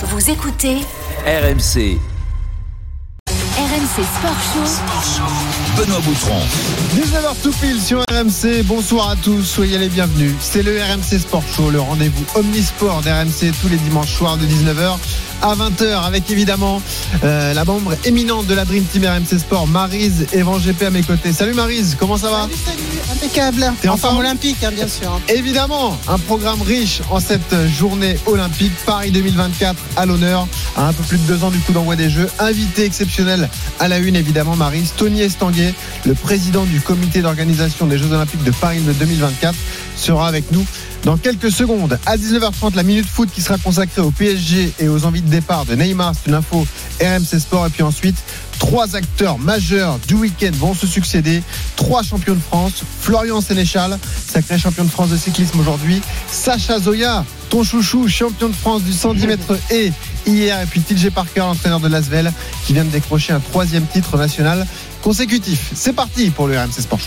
Vous écoutez RMC. RMC Sport Show. Benoît Boutron. 19h tout pile sur RMC. Bonsoir à tous, soyez les bienvenus. C'est le RMC Sport Show, le rendez-vous omnisport d'RMC tous les dimanches soirs de 19h à 20h avec évidemment euh, la membre éminente de la Dream Team RMC Sport, Marise Evan GP à mes côtés. Salut Marise, comment ça va Salut, salut, impeccable. T'es en forme olympique, hein, bien sûr. Évidemment, un programme riche en cette journée olympique. Paris 2024 à l'honneur, à un peu plus de deux ans du coup d'envoi des Jeux. Invité exceptionnel à la une, évidemment, Marise. Tony Estanguet, le président du comité d'organisation des Jeux Olympiques de Paris de 2024, sera avec nous dans quelques secondes. À 19h30, la minute foot qui sera consacrée au PSG et aux envies de départ de Neymar. C'est une info RMC Sport. Et puis ensuite, trois acteurs majeurs du week-end vont se succéder. Trois champions de France. Florian Sénéchal, sacré champion de France de cyclisme aujourd'hui. Sacha Zoya, ton chouchou, champion de France du 110 mètres et hier. Et puis TJ Parker, l'entraîneur de Lasvel, qui vient de décrocher un troisième titre national consécutif. C'est parti pour le RMC Sport.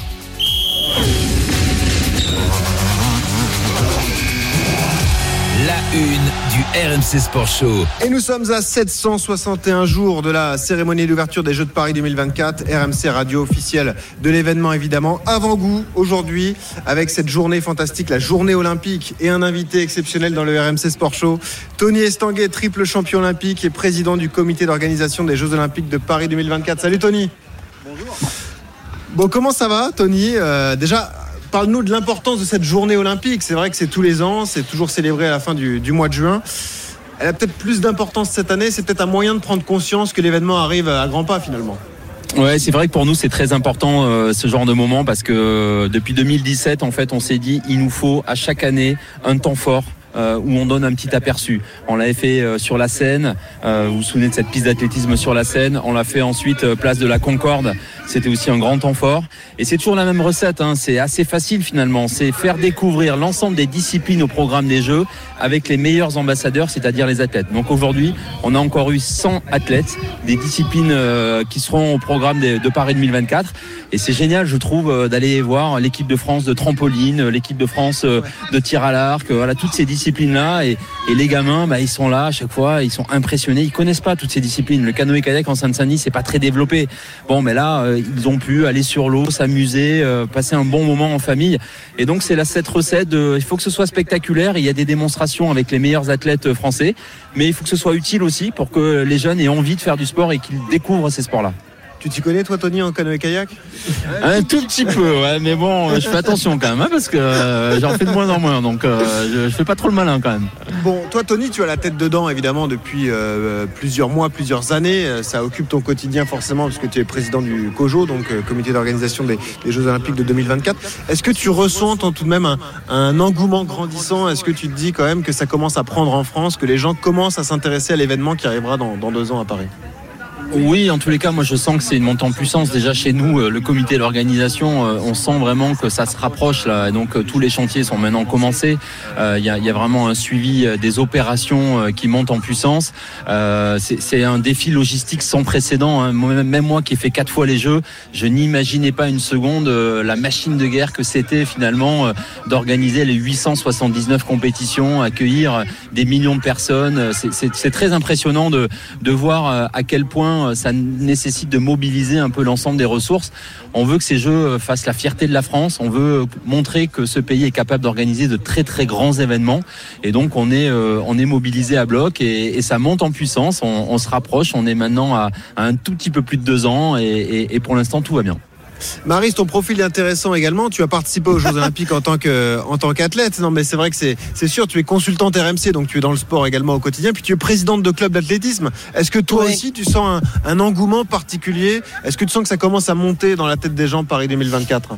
Du RMC Sport Show. Et nous sommes à 761 jours de la cérémonie d'ouverture des Jeux de Paris 2024. RMC radio officielle de l'événement évidemment. Avant-goût aujourd'hui avec cette journée fantastique, la journée olympique et un invité exceptionnel dans le RMC Sport Show. Tony Estanguet, triple champion olympique et président du comité d'organisation des Jeux olympiques de Paris 2024. Salut Tony. Bonjour. Bon, comment ça va Tony? Euh, Déjà, Parle-nous de l'importance de cette journée olympique. C'est vrai que c'est tous les ans, c'est toujours célébré à la fin du, mois de juin. Elle a peut-être plus d'importance cette année. C'est peut-être un moyen de prendre conscience que l'événement arrive à grands pas finalement. Ouais, c'est vrai que pour nous c'est très important euh, ce genre de moment parce que euh, depuis 2017 en fait on s'est dit il nous faut à chaque année un temps fort. Euh, où on donne un petit aperçu. On l'avait fait euh, sur la Seine, euh, vous vous souvenez de cette piste d'athlétisme sur la Seine, on l'a fait ensuite euh, place de la Concorde, c'était aussi un grand temps fort. Et c'est toujours la même recette, hein. c'est assez facile finalement, c'est faire découvrir l'ensemble des disciplines au programme des Jeux avec les meilleurs ambassadeurs, c'est-à-dire les athlètes. Donc aujourd'hui, on a encore eu 100 athlètes, des disciplines euh, qui seront au programme de, Paris 2024. Et c'est génial, je trouve, euh, d'aller voir l'équipe de France de trampoline, l'équipe de France de tir à l'arc, voilà, toutes ces disciplines-là. Et, les gamins, bah, ils sont là à chaque fois, ils sont impressionnés, ils connaissent pas toutes ces disciplines. Le canoë-kayak en Seine-Saint-Denis, c'est pas très développé. Bon, mais là, euh, ils ont pu aller sur l'eau, s'amuser, euh, passer un bon moment en famille. Et donc, c'est là cette recette il faut que ce soit spectaculaire. Il y a des démonstrations avec les meilleurs athlètes français, mais il faut que ce soit utile aussi pour que les jeunes aient envie de faire du sport et qu'ils découvrent ces sports-là. Tu t'y connais toi Tony en canoë-kayak Un tout petit peu, ouais, mais bon, je fais attention quand même, hein, parce que euh, j'en fais de moins en moins, donc euh, je, je fais pas trop le malin quand même. Bon, toi Tony, tu as la tête dedans évidemment depuis euh, plusieurs mois, plusieurs années. Ça occupe ton quotidien forcément puisque tu es président du COJO, donc comité d'organisation des, des Jeux Olympiques de 2024. Est-ce que tu ressens toi, tout de même un, un engouement grandissant? Est-ce que tu te dis quand même que ça commence à prendre en France, que les gens commencent à s'intéresser à l'événement qui arrivera dans, dans deux ans à Paris? Oui, en tous les cas, moi je sens que c'est une montée en puissance. Déjà chez nous, euh, le comité d'organisation, euh, on sent vraiment que ça se rapproche là. Donc euh, tous les chantiers sont maintenant commencés. Il y, a, y a vraiment un suivi des opérations qui montent en puissance. Euh, c'est un défi logistique sans précédent. hein. Même moi qui ai fait quatre fois les Jeux, je n'imaginais pas une seconde la machine de guerre que c'était finalement d'organiser les 879 compétitions, accueillir des millions de personnes. C'est- très impressionnant de, de voir à quel point euh, ça nécessite de mobiliser un peu l'ensemble des ressources. On veut que ces Jeux euh, fassent la fierté de la France. On veut montrer que ce pays est capable d'organiser de très très grands événements. Et donc on est euh, mobilisé à bloc et, ça monte en puissance. On, se rapproche. On est maintenant à, un tout petit peu plus de deux ans et pour l'instant tout va bien. Marise, ton profil est intéressant également. Tu as participé aux Jeux Olympiques en tant que en tant qu'athlète. Non, mais c'est vrai que c'est c'est sûr. Tu es consultante RMC, donc tu es dans le sport également au quotidien. Puis tu es présidente de club d'athlétisme. Est-ce que toi Oui. aussi tu sens un, un engouement particulier? Est-ce que tu sens que ça commence à monter dans la tête des gens Paris 2024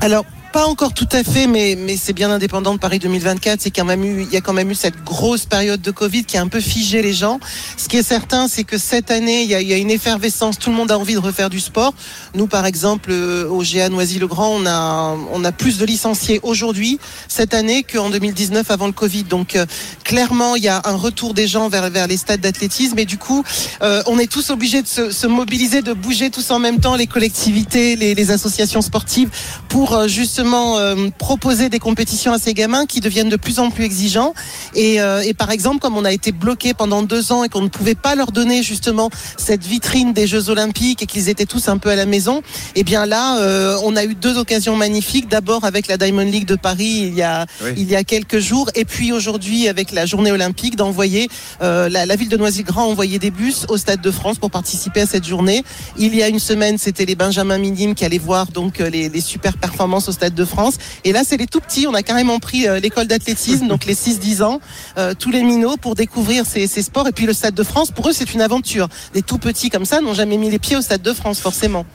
Alors, pas encore tout à fait, mais, mais c'est bien indépendant de Paris 2024. C'est quand même eu, il y a quand même eu cette grosse période de Covid qui a un peu figé les gens. Ce qui est certain, c'est que cette année, il y, a, il y a une effervescence. Tout le monde a envie de refaire du sport. Nous, par exemple, euh, au GA Noisy-le-Grand, on a, on a plus de licenciés aujourd'hui, cette année, qu'en 2019 avant le Covid. Donc, euh, clairement, il y a un retour des gens vers, vers les stades d'athlétisme. Et du coup, euh, on est tous obligés de se, se mobiliser, de bouger tous en même temps, les collectivités, les, les associations sportives, pour euh, justement justement euh, proposer des compétitions à ces gamins qui deviennent de plus en plus exigeants. Et, euh, et par exemple, comme on a été bloqué pendant deux ans et qu'on ne pouvait pas leur donner justement cette vitrine des Jeux Olympiques et qu'ils étaient tous un peu à la maison, eh bien là, euh, on a eu deux occasions magnifiques. D'abord avec la Diamond League de Paris il y a Oui. il y a quelques jours, et puis aujourd'hui avec la Journée olympique d'envoyer la, la ville de Noisy-le-Grand a envoyé des bus au Stade de France pour participer à cette journée. Il y a une semaine, c'était les Benjamin Minimes qui allaient voir donc les, les super performances au Stade de France. Et là, c'est les tout petits. On a carrément pris euh, l'école d'athlétisme, donc les 6-10 ans, euh, tous les minots pour découvrir ces, sports. Et puis le Stade de France, pour eux, c'est une aventure. Des tout petits comme ça n'ont jamais mis les pieds au Stade de France, forcément.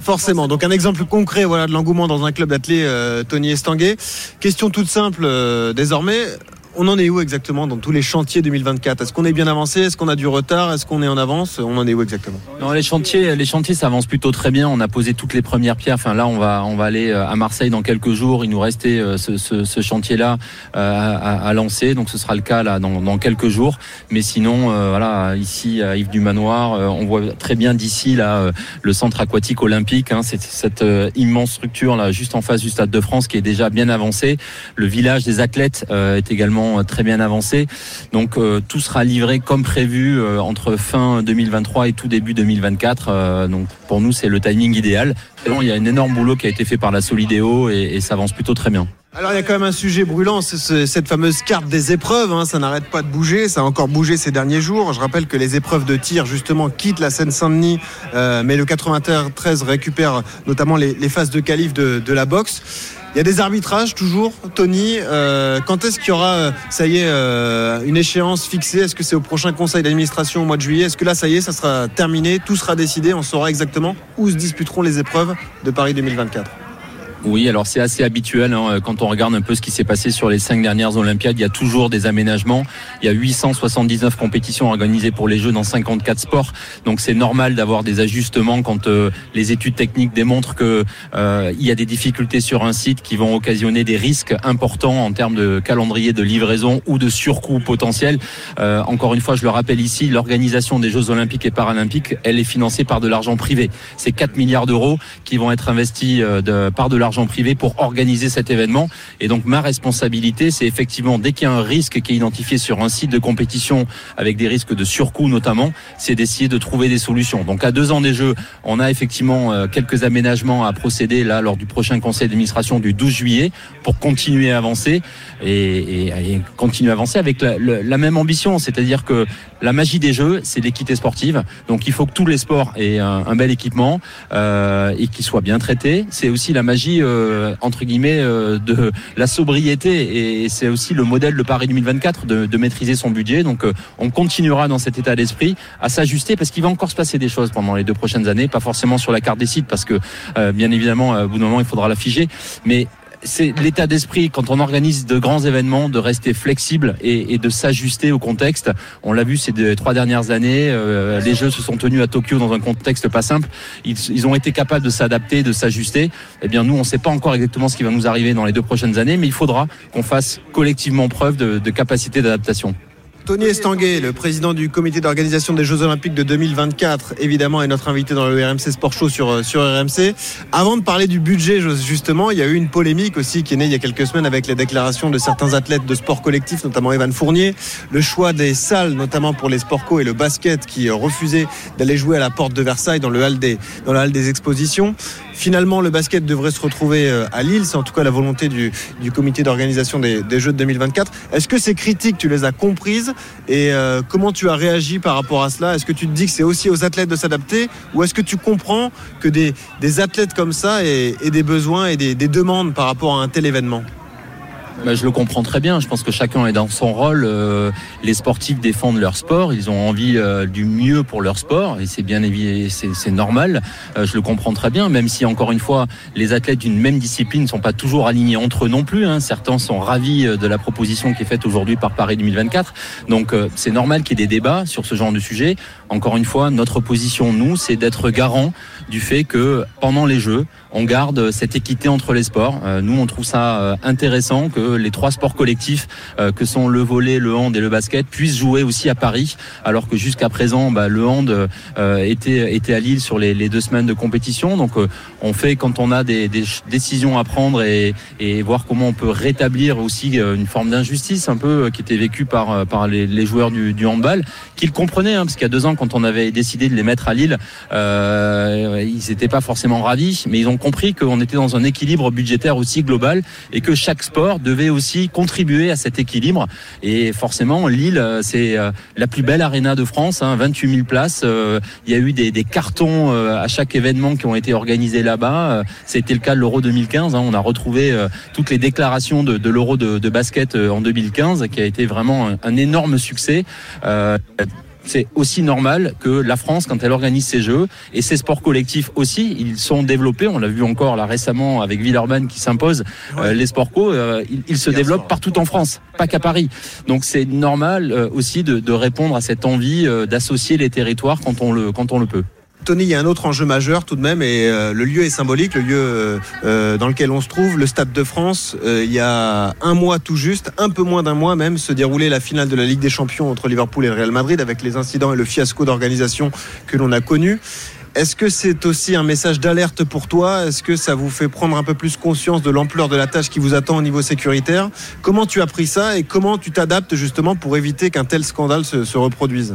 Forcément. Donc un exemple concret voilà, de l'engouement dans un club d'athlètes, euh, Tony Estanguet. Question toute simple désormais. On en est où exactement dans tous les chantiers 2024 Est-ce qu'on est bien avancé? Est-ce qu'on a du retard? Est-ce qu'on est en avance? On en est où exactement? Non, les chantiers, les chantiers, plutôt très bien. On a posé toutes les premières pierres. Enfin, là, on va, on va aller euh, à Marseille dans quelques jours. Il nous restait euh, ce, chantier-là euh, à, lancer, donc ce sera le cas dans, quelques jours. Mais sinon, voilà, ici à Yves du Manoir, on voit très bien d'ici le centre aquatique olympique. Hein, c'est cette immense structure là, juste en face du Stade de France, qui est déjà bien avancée. Le village des athlètes est également euh, très bien avancé. Donc euh, tout sera livré comme prévu euh, entre fin 2023 et tout début 2024. Euh, donc pour nous, c'est le timing idéal. Bon, il y a un énorme boulot qui a été fait par la Solidéo et ça avance plutôt très bien. Alors il y a quand même un sujet brûlant, c'est ce- cette fameuse carte des épreuves. hein. ça n'arrête pas de bouger, ça a encore bougé ces derniers jours. Je rappelle que les épreuves de tir justement quittent la Seine-Saint-Denis, euh, mais le 93 récupère notamment les, les phases de qualif de, de la boxe. Il y a des arbitrages toujours, Tony. Euh, quand est-ce qu'il y aura, euh, ça y est, euh, une échéance fixée? Est-ce que c'est au prochain conseil d'administration au mois de juillet? Est-ce que là, ça y est, ça sera terminé, tout sera décidé, on saura exactement où se disputeront les épreuves de Paris 2024 Oui, alors c'est assez habituel hein, quand on regarde un peu ce qui s'est passé sur les cinq dernières Olympiades. Il y a toujours des aménagements. Il y a 879 compétitions organisées pour les Jeux dans 54 sports. Donc c'est normal d'avoir des ajustements quand euh, les études techniques démontrent que euh, il y a des difficultés sur un site qui vont occasionner des risques importants en termes de calendrier de livraison ou de surcoût potentiel. Euh, encore une fois, je le rappelle ici, l'organisation des Jeux Olympiques et Paralympiques, elle est financée par de l'argent privé. C'est 4 milliards d'euros qui vont être investis euh, par de l'argent privé pour organiser cet événement. Et donc ma responsabilité, c'est effectivement dès qu'il y a un risque qui est identifié sur un site de compétition avec des risques de surcoût notamment, c'est d'essayer de trouver des solutions. Donc à deux ans des Jeux, on a effectivement euh, quelques aménagements à procéder là lors du prochain conseil d'administration du 12 juillet pour continuer à avancer et, et- et continuer à avancer avec la, la même ambition, c'est-à-dire que la magie des Jeux, c'est l'équité sportive. Donc il faut que tous les sports aient un, un bel équipement euh, et qu'ils soient bien traités. C'est aussi la magie euh, entre guillemets euh, de la sobriété et c'est aussi le modèle de Paris 2024 de, de maîtriser son budget. Donc euh, on continuera dans cet état d'esprit à s'ajuster parce qu'il va encore se passer des choses pendant les deux prochaines années, pas forcément sur la carte des sites parce que euh, bien évidemment au bout d'un moment il faudra la figer, mais c'est l'état d'esprit quand on organise de grands événements de rester flexible et, de s'ajuster au contexte. On l'a vu ces trois dernières années, euh, les Jeux se sont tenus à Tokyo dans un contexte pas simple. Ils, ils ont été capables de s'adapter, de s'ajuster. Eh bien, nous, on ne sait pas encore exactement ce qui va nous arriver dans les deux prochaines années, mais il faudra qu'on fasse collectivement preuve de, de capacité d'adaptation. Tony Estanguet, le président du comité d'organisation des Jeux Olympiques de 2024, évidemment, est notre invité dans le RMC Sport Show sur, euh, sur RMC. Avant de parler du budget, justement, il y a eu une polémique aussi qui est née il y a quelques semaines avec les déclarations de certains athlètes de sport collectif, notamment Evan Fournier, le choix des salles, notamment pour les sport co et le basket, qui euh, refusaient d'aller jouer à la porte de Versailles dans le hall dans la halle des expositions. Finalement, le basket devrait se retrouver euh, à Lille. C'est en tout cas la volonté du, comité d'organisation des, Jeux de 2024. Est-ce que ces critiques, tu les as comprises et euh, comment tu as réagi par rapport à cela? Est-ce que tu te dis que c'est aussi aux athlètes de s'adapter ou est-ce que tu comprends que des, athlètes comme ça aient, des besoins et des demandes par rapport à un tel événement? Bah, je le comprends très bien. Je pense que chacun est dans son rôle. Euh, les sportifs défendent leur sport. Ils ont envie euh, du mieux pour leur sport et c'est bien évident, c'est normal. Euh, je le comprends très bien. Même si encore une fois, les athlètes d'une même discipline ne sont pas toujours alignés entre eux non plus. hein. Certains sont ravis de la proposition qui est faite aujourd'hui par Paris 2024. Donc c'est normal qu'il y ait des débats sur ce genre de sujet. Encore une fois, notre position, nous, c'est d'être garant du fait que pendant les Jeux, on garde cette équité entre les sports. Euh, nous, on trouve ça euh, intéressant que les trois sports collectifs euh, que sont le volley, le hand et le basket puissent jouer aussi à Paris, alors que jusqu'à présent, bah, le hand était, était à Lille sur les, les deux semaines de compétition. Donc on fait quand on a des, des décisions à prendre et, et voir comment on peut rétablir aussi une forme d'injustice un peu qui était vécue par, par les, les joueurs du, du handball, qu'ils comprenaient, hein, parce qu'il y a deux ans, quand on avait décidé de les mettre à Lille, euh, ils n'étaient pas forcément ravis, mais ils ont compris qu'on était dans un équilibre budgétaire aussi global et que chaque sport devait aussi contribuer à cet équilibre. Et forcément, Lille, euh, c'est euh, la plus belle arena de France, hein, 28 000 places. Euh, Il y a eu des, des cartons à chaque événement qui ont été organisés là-bas. C'était le cas de l'Euro 2015. hein. On a retrouvé toutes les déclarations de, de l'Euro de, de basket en 2015, qui a été vraiment un, énorme succès. C'est aussi normal que la France, quand elle organise ses jeux et ses sports collectifs aussi, ils sont développés. On l'a vu encore là récemment avec Villeurbanne qui s'impose. Euh, les sports co, euh, ils, ils se développent partout en France, pas qu'à Paris. Donc c'est normal euh, aussi de, de répondre à cette envie euh, d'associer les territoires quand on le quand on le peut. Tony, il y a un autre enjeu majeur tout de même, et euh, le lieu est symbolique, le lieu euh, euh, dans lequel on se trouve, le Stade de France. Il y a un mois tout juste, un peu moins d'un mois même, se déroulait la finale de la Ligue des Champions entre Liverpool et le Real Madrid, avec les incidents et le fiasco d'organisation que l'on a connu. Est-ce que c'est aussi un message d'alerte pour toi? Est-ce que ça vous fait prendre un peu plus conscience de l'ampleur de la tâche qui vous attend au niveau sécuritaire? Comment tu as pris ça et comment tu t'adaptes justement pour éviter qu'un tel scandale se, se reproduise?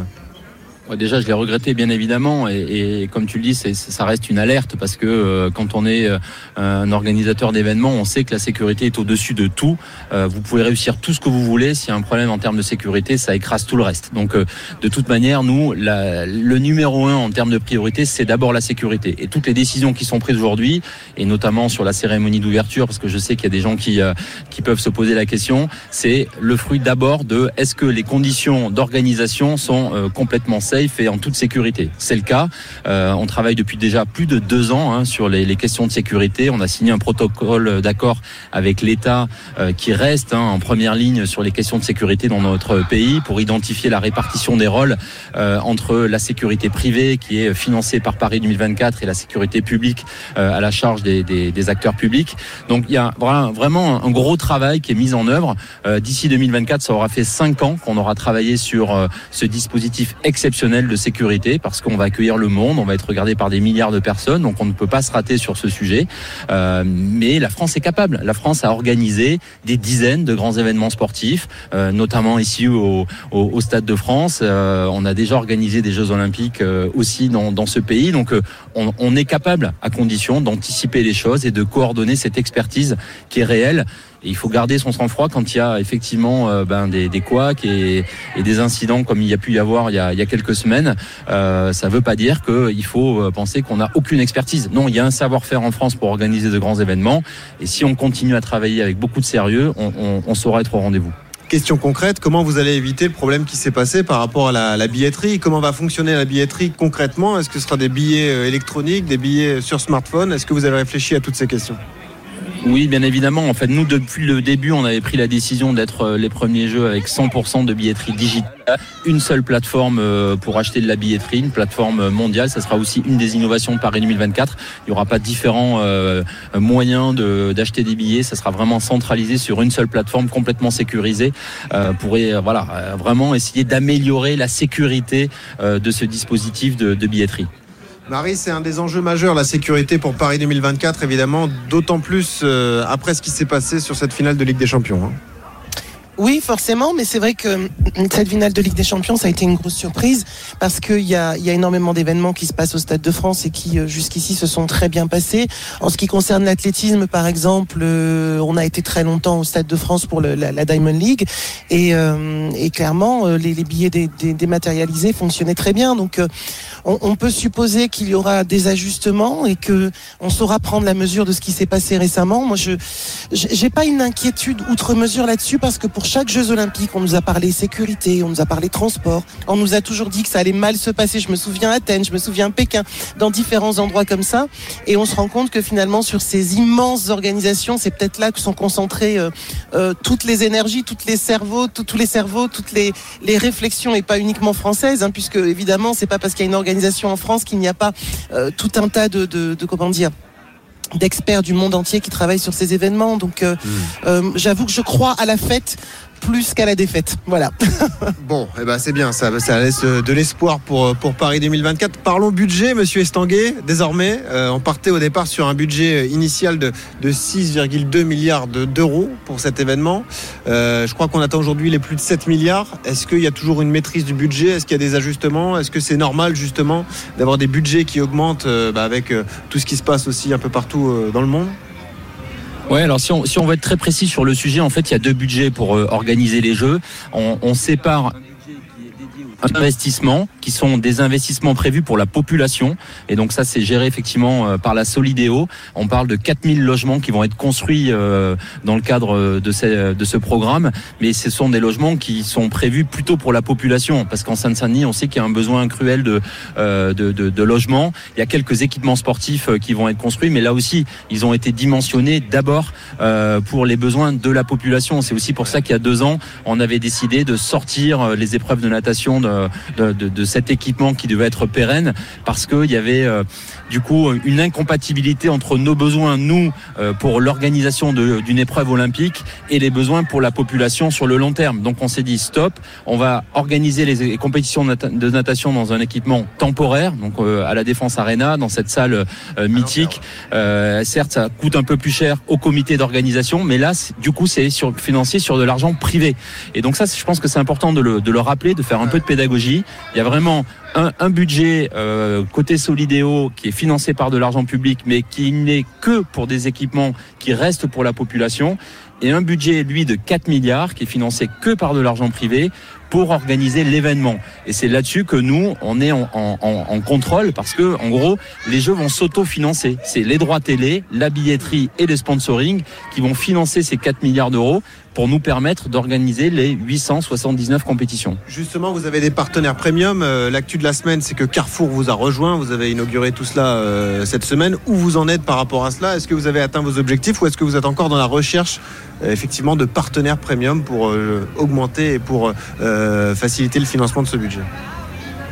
Déjà, je l'ai regretté bien évidemment, et, et comme tu le dis, ça reste une alerte parce que euh, quand on est euh, un organisateur d'événements, on sait que la sécurité est au-dessus de tout. Euh, vous pouvez réussir tout ce que vous voulez, s'il y a un problème en termes de sécurité, ça écrase tout le reste. Donc, euh, de toute manière, nous, la- le numéro un en termes de priorité, c'est d'abord la sécurité. Et toutes les décisions qui sont prises aujourd'hui, et notamment sur la cérémonie d'ouverture, parce que je sais qu'il y a des gens qui euh, qui peuvent se poser la question, c'est le fruit d'abord de est-ce que les conditions d'organisation sont euh, complètement safe et en toute sécurité. C'est le cas. Euh, on travaille depuis déjà plus de deux ans hein, sur les, questions de sécurité. On a signé un protocole d'accord avec l'État euh, qui reste hein, en première ligne sur les questions de sécurité dans notre pays pour identifier la répartition des rôles euh, entre la sécurité privée qui est financée par Paris 2024 et la sécurité publique à la charge des, acteurs publics. Donc il y a vra- vraiment un gros travail qui est mis en œuvre. D'ici 2024, ça aura fait cinq ans qu'on aura travaillé sur ce dispositif exceptionnel de sécurité parce qu'on va accueillir le monde, on va être regardé par des milliards de personnes, donc on ne peut pas se rater sur ce sujet. Euh, mais la France est capable. La France a organisé des dizaines de grands événements sportifs, euh, notamment ici au, au, au Stade de France. Euh, on a déjà organisé des Jeux Olympiques euh, aussi dans, dans ce pays, donc euh, on, on est capable, à condition d'anticiper les choses et de coordonner cette expertise qui est réelle. Il faut garder son sang-froid quand il y a effectivement euh, ben, des, des couacs et, et des incidents comme il y a pu y avoir il y a, il y a quelques semaines. Euh, ça ne veut pas dire qu'il faut euh, penser qu'on n'a aucune expertise. Non, il y a un savoir-faire en France pour organiser de grands événements. Et si on continue à travailler avec beaucoup de sérieux, on, on, on saura être au rendez-vous. Question concrète, comment vous allez éviter le problème qui s'est passé par rapport à la, billetterie? Comment va fonctionner la billetterie concrètement? Est-ce que ce sera des billets euh, électroniques, des billets sur smartphone? Est-ce que vous avez réfléchi à toutes ces questions? Oui, bien évidemment. En fait, nous, depuis le début, on avait pris la décision d'être euh, les premiers jeux avec 100% de billetterie digitale. Une seule plateforme euh, pour acheter de la billetterie, une plateforme mondiale. Ça sera aussi une des innovations de Paris 2024. Il n'y aura pas différents euh, moyens de- d'acheter des billets. Ça sera vraiment centralisé sur une seule plateforme complètement sécurisée euh, pour euh, voilà, euh, vraiment essayer d'améliorer la sécurité euh, de ce dispositif de billetterie. Marie, c'est un des enjeux majeurs, la sécurité pour Paris 2024, évidemment, d'autant plus euh, après ce qui s'est passé sur cette finale de Ligue des Champions. hein. Oui, forcément, mais c'est vrai que hum, cette finale de Ligue des Champions, ça a été une grosse surprise parce qu'il y a, y a énormément d'événements qui se passent au Stade de France et qui euh, jusqu'ici se sont très bien passés. En ce qui concerne l'athlétisme, par exemple, euh, on a été très longtemps au Stade de France pour la, Diamond League et, euh, et clairement, euh, les, billets dé- dé- dématérialisés fonctionnaient très bien. Donc, on, on peut supposer qu'il y aura des ajustements et que on saura prendre la mesure de ce qui s'est passé récemment. Moi, je j'ai pas une inquiétude outre mesure là-dessus parce que pour chaque Jeux Olympiques, on nous a parlé sécurité, on nous a parlé transport, on nous a toujours dit que ça allait mal se passer. Je me souviens Athènes, je me souviens Pékin, dans différents endroits comme ça, et on se rend compte que finalement sur ces immenses organisations, c'est peut-être là que sont concentrées euh, euh, toutes les énergies, toutes les cerveaux, tous les cerveaux, toutes les, les réflexions et pas uniquement françaises, hein, puisque évidemment c'est pas parce qu'il y a une organisation en France qu'il n'y a pas euh, tout un tas de, de, de comment dire d'experts du monde entier qui travaillent sur ces événements. Donc, euh, euh, j'avoue que je crois à la fête plus qu'à la défaite. Voilà. Bon, eh ben c'est bien, ça, ça laisse euh, de l'espoir pour, euh, pour Paris 2024. Parlons budget, monsieur Estanguet. Désormais, euh, on partait au départ sur un budget initial de, de 6,2 milliards de- d'euros pour cet événement. Je crois qu'on attend aujourd'hui les plus de 7 milliards. Est-ce qu'il y a toujours une maîtrise du budget? Est-ce qu'il y a des ajustements? Est-ce que c'est normal justement d'avoir des budgets qui augmentent bah, avec tout ce qui se passe aussi un peu partout dans le monde? Ouais, alors si on, si on veut être très précis sur le sujet, en fait, il y a deux budgets pour euh, organiser les jeux. On, on sépare investissements qui sont des investissements prévus pour la population. Et donc ça c'est géré effectivement euh, par la Solidéo on parle de 4000 logements qui vont être construits euh, dans le cadre euh, de ce, de ce programme. Mais ce sont des logements qui sont prévus plutôt pour la population. Parce qu'en Seine-Saint-Denis on sait qu'il y a un besoin cruel de, de, de, de logements. Il y a quelques équipements sportifs qui vont être construits. Mais là aussi ils ont été dimensionnés d'abord pour les besoins de la population. C'est aussi pour ça qu'il y a deux ans on avait décidé de sortir les épreuves de natation de, de, de cet équipement qui devait être pérenne parce qu'il y avait euh, du coup une incompatibilité entre nos besoins, nous, euh, pour l'organisation d'une épreuve olympique et les besoins pour la population sur le long terme. Donc on s'est dit stop, on va organiser les les compétitions de nata- de natation dans un équipement temporaire, donc euh, à la Défense Arena, dans cette salle euh, mythique. Euh, certes, ça coûte un peu plus cher au comité d'organisation, mais là, du coup, c'est sur financier sur de l'argent privé. Et donc ça, je pense que c'est important de le, de le rappeler, de faire un peu de pédagogie. Il y a vraiment un, budget euh, côté Solidéo qui est financé par de l'argent public, mais qui n'est que pour des équipements qui restent pour la population, et un budget, lui, de 4 milliards qui est financé que par de l'argent privé pour organiser l'événement. Et c'est là-dessus que nous, on est en, en- en- contrôle parce que, en gros, les jeux vont s'auto-financer. C'est les droits télé, la billetterie et le sponsoring qui vont financer ces 4 milliards d'euros pour nous permettre d'organiser les 879 compétitions. Justement, vous avez des partenaires premium. Euh, L'actu de la semaine, c'est que Carrefour vous a rejoint. Vous avez inauguré tout cela euh, cette semaine. Où vous en êtes par rapport à cela? Est-ce que vous avez atteint vos objectifs ou est-ce que vous êtes encore dans la recherche euh, effectivement de partenaires premium pour euh, augmenter et pour euh, faciliter le financement de ce budget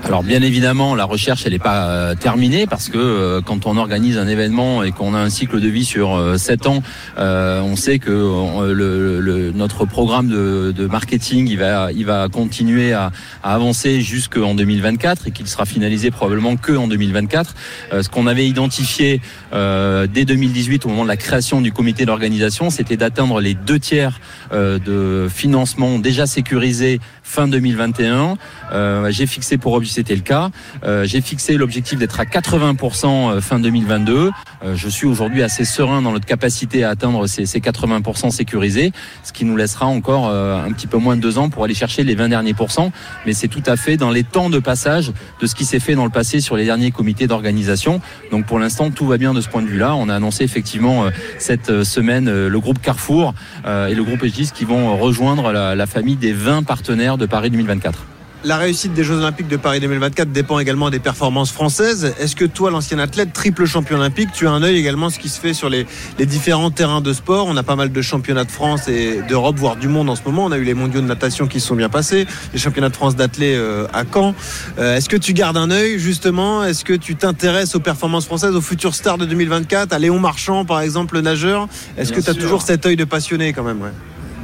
Alors bien évidemment, la recherche elle n'est pas euh, terminée parce que euh, quand on organise un événement et qu'on a un cycle de vie sur euh, 7 ans, euh, on sait que euh, le, le- notre programme de, de marketing il va il va continuer à, à avancer jusqu'en 2024 et qu'il sera finalisé probablement que en 2024. Euh, ce qu'on avait identifié dès 2018 au moment de la création du comité d'organisation, c'était d'atteindre les deux tiers de financement déjà sécurisé fin 2021. Euh, j'ai fixé pour objectif, c'était le cas. Euh, j'ai fixé l'objectif d'être à 80% fin 2022. Euh, je suis aujourd'hui assez serein dans notre capacité à atteindre ces, ces 80% sécurisés, ce qui nous laissera encore euh, un petit peu moins de deux ans pour aller chercher les 20 derniers pourcents. Mais c'est tout à fait dans les temps de passage de ce qui s'est fait dans le passé sur les derniers comités d'organisation. Donc pour l'instant, tout va bien de ce point de vue-là. On a annoncé effectivement euh, cette euh, semaine euh, le groupe Carrefour euh, et le groupe Egis qui vont rejoindre la famille des 20 partenaires de Paris 2024. La réussite des Jeux Olympiques de Paris 2024 dépend également des performances françaises. Est-ce que toi, l'ancien athlète, triple champion olympique, tu as un œil également ce qui se fait sur les, les différents terrains de sport? On a pas mal de championnats de France et d'Europe, voire du monde en ce moment. On a eu les mondiaux de natation qui se sont bien passés, les championnats de France d'athlètes euh, à Caen. Euh, Est-ce que tu gardes un œil justement? Est-ce que tu t'intéresses aux performances françaises, aux futurs stars de 2024, à Léon Marchand par exemple, le nageur? Est-ce que tu as sûr. toujours cet œil de passionné quand même ouais?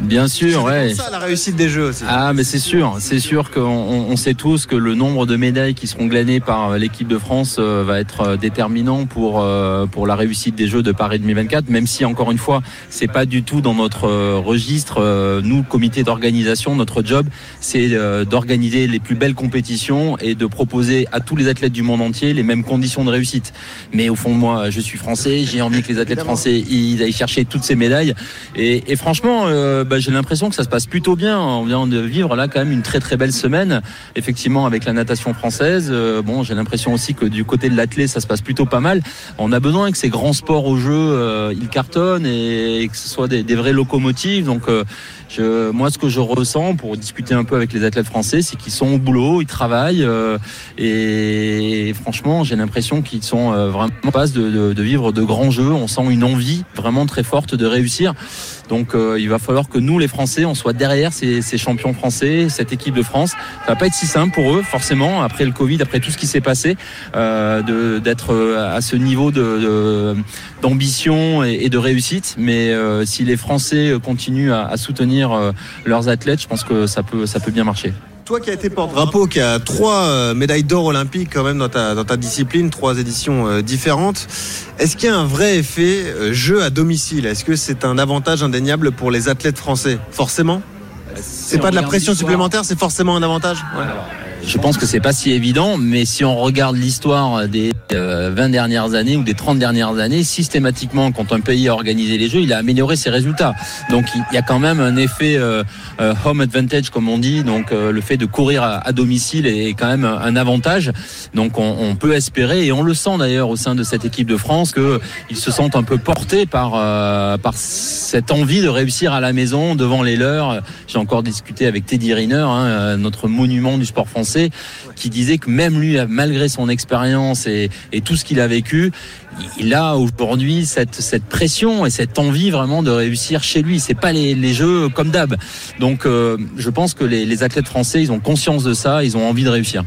Bien sûr, ouais. C'est ça la réussite des Jeux aussi. Ah, mais c'est sûr, c'est sûr qu'on on sait tous que le nombre de médailles qui seront glanées par l'équipe de France euh, va être euh, déterminant pour euh, pour la réussite des Jeux de Paris 2024. Même si encore une fois, c'est pas du tout dans notre euh, registre. Euh, Nous, comité d'organisation, notre job, c'est euh, d'organiser les plus belles compétitions et de proposer à tous les athlètes du monde entier les mêmes conditions de réussite. Mais au fond de moi, je suis français, j'ai envie que les athlètes français ils aillent chercher toutes ces médailles. Et, et franchement, euh, bah, j'ai l'impression que ça se passe plutôt bien. On vient de vivre là quand même une très très belle semaine, effectivement avec la natation française. Euh, bon, j'ai l'impression aussi que du côté de l'athlète, ça se passe plutôt pas mal. On a besoin que ces grands sports au jeu, euh, ils cartonnent et, que ce soit des, vraies locomotives. Donc euh, je, moi, ce que je ressens pour discuter un peu avec les athlètes français, c'est qu'ils sont au boulot, ils travaillent euh, et, franchement, j'ai l'impression qu'ils sont vraiment en passe de, de- de vivre de grands jeux. On sent une envie vraiment très forte de réussir. Donc euh, il va falloir que nous, les Français, on soit derrière ces, champions français, cette équipe de France. Ça va pas être si simple pour eux, forcément, après le Covid, après tout ce qui s'est passé, euh, d'être euh, à ce niveau d'ambition et, de réussite. Mais euh, si les Français continuent à, à soutenir leurs athlètes, je pense que ça peut, ça peut bien marcher. Toi qui as été porte-drapeau, qui a trois euh, médailles d'or olympiques quand même dans ta, dans ta discipline, trois éditions euh, différentes, est-ce qu'il y a un vrai effet euh, jeu à domicile? Est-ce que c'est un avantage indéniable pour les athlètes français? Forcément? C'est pas de la pression supplémentaire, c'est forcément un avantage? Ouais. Je pense que c'est pas si évident, mais si on regarde l'histoire des euh, 20 dernières années ou des 30 dernières années, systématiquement, quand un pays a organisé les Jeux, il a amélioré ses résultats. Donc il y a quand même un effet euh, euh, home advantage, comme on dit. Donc euh, le fait de courir à, domicile est quand même un avantage. Donc on, peut espérer, et on le sent d'ailleurs au sein de cette équipe de France, qu'ils se sentent un peu portés par, euh, par cette envie de réussir à la maison devant les leurs. J'ai encore discuté avec Teddy Riner, hein, euh, notre monument du sport français, qui disait que même lui, malgré son expérience et, tout ce qu'il a vécu, il a aujourd'hui cette, pression et cette envie vraiment de réussir chez lui. C'est pas les, les jeux comme d'hab. Donc, euh, je pense que les, les athlètes français, ils ont conscience de ça, ils ont envie de réussir.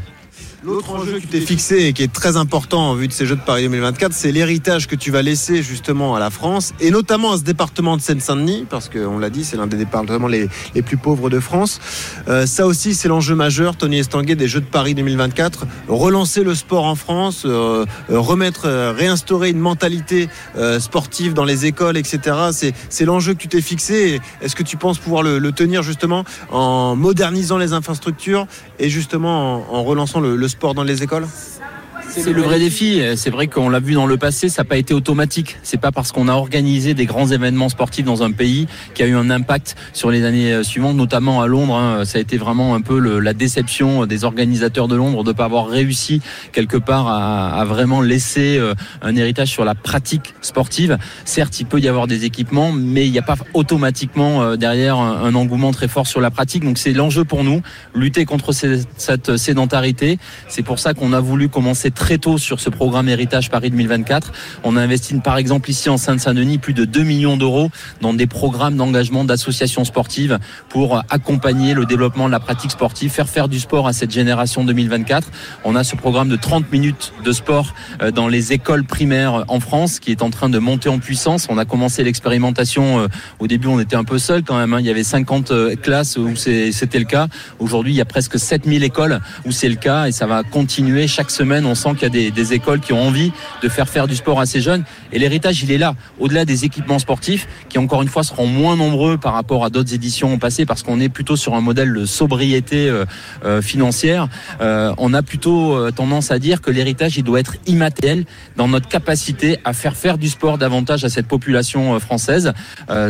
L'autre enjeu que tu t'es fixé et qui est très important en vue de ces Jeux de Paris 2024, c'est l'héritage que tu vas laisser justement à la France et notamment à ce département de Seine-Saint-Denis, parce qu'on l'a dit, c'est l'un des départements les, les plus pauvres de France. Euh, ça aussi, c'est l'enjeu majeur, Tony Estanguet, des Jeux de Paris 2024. Relancer le sport en France, euh, euh, remettre, euh, réinstaurer une mentalité sportive dans les écoles, etc. C'est, l'enjeu que tu t'es fixé. Est-ce que tu penses pouvoir le, le tenir justement en modernisant les infrastructures et justement en, en relançant le, le sport dans les écoles? C'est le vrai défi. C'est vrai qu'on l'a vu dans le passé, ça n'a pas été automatique. C'est pas parce qu'on a organisé des grands événements sportifs dans un pays qui a eu un impact sur les années euh, suivantes, notamment à Londres. hein. Ça a été vraiment un peu la déception des organisateurs de Londres de ne pas avoir réussi quelque part à, vraiment laisser euh, un héritage sur la pratique sportive. Certes, il peut y avoir des équipements, mais il n'y a pas automatiquement euh, derrière un, engouement très fort sur la pratique. Donc c'est l'enjeu pour nous, lutter contre cette sédentarité. C'est pour ça qu'on a voulu commencer tôt sur ce programme Héritage Paris 2024. On a investi par exemple ici en Seine-Saint-Denis plus de 2 millions d'euros dans des programmes d'engagement d'associations sportives pour accompagner le développement de la pratique sportive, faire faire du sport à cette génération 2024. On a ce programme de 30 minutes de sport euh, dans les écoles primaires en France qui est en train de monter en puissance. On a commencé l'expérimentation. euh, Au début, on était un peu seul quand même. hein. Il y avait 50 euh, classes où c'était le cas. Aujourd'hui, il y a presque 7000 écoles où c'est le cas et ça va continuer chaque semaine. On sent qu'il y a des, écoles qui ont envie de faire faire du sport à ces jeunes. Et l'héritage, il est là. Au-delà des équipements sportifs, qui encore une fois seront moins nombreux par rapport à d'autres éditions passées, parce qu'on est plutôt sur un modèle de sobriété euh, euh, financière. Euh, on a plutôt tendance à dire que l'héritage, il doit être immatériel dans notre capacité à faire faire du sport davantage à cette population française.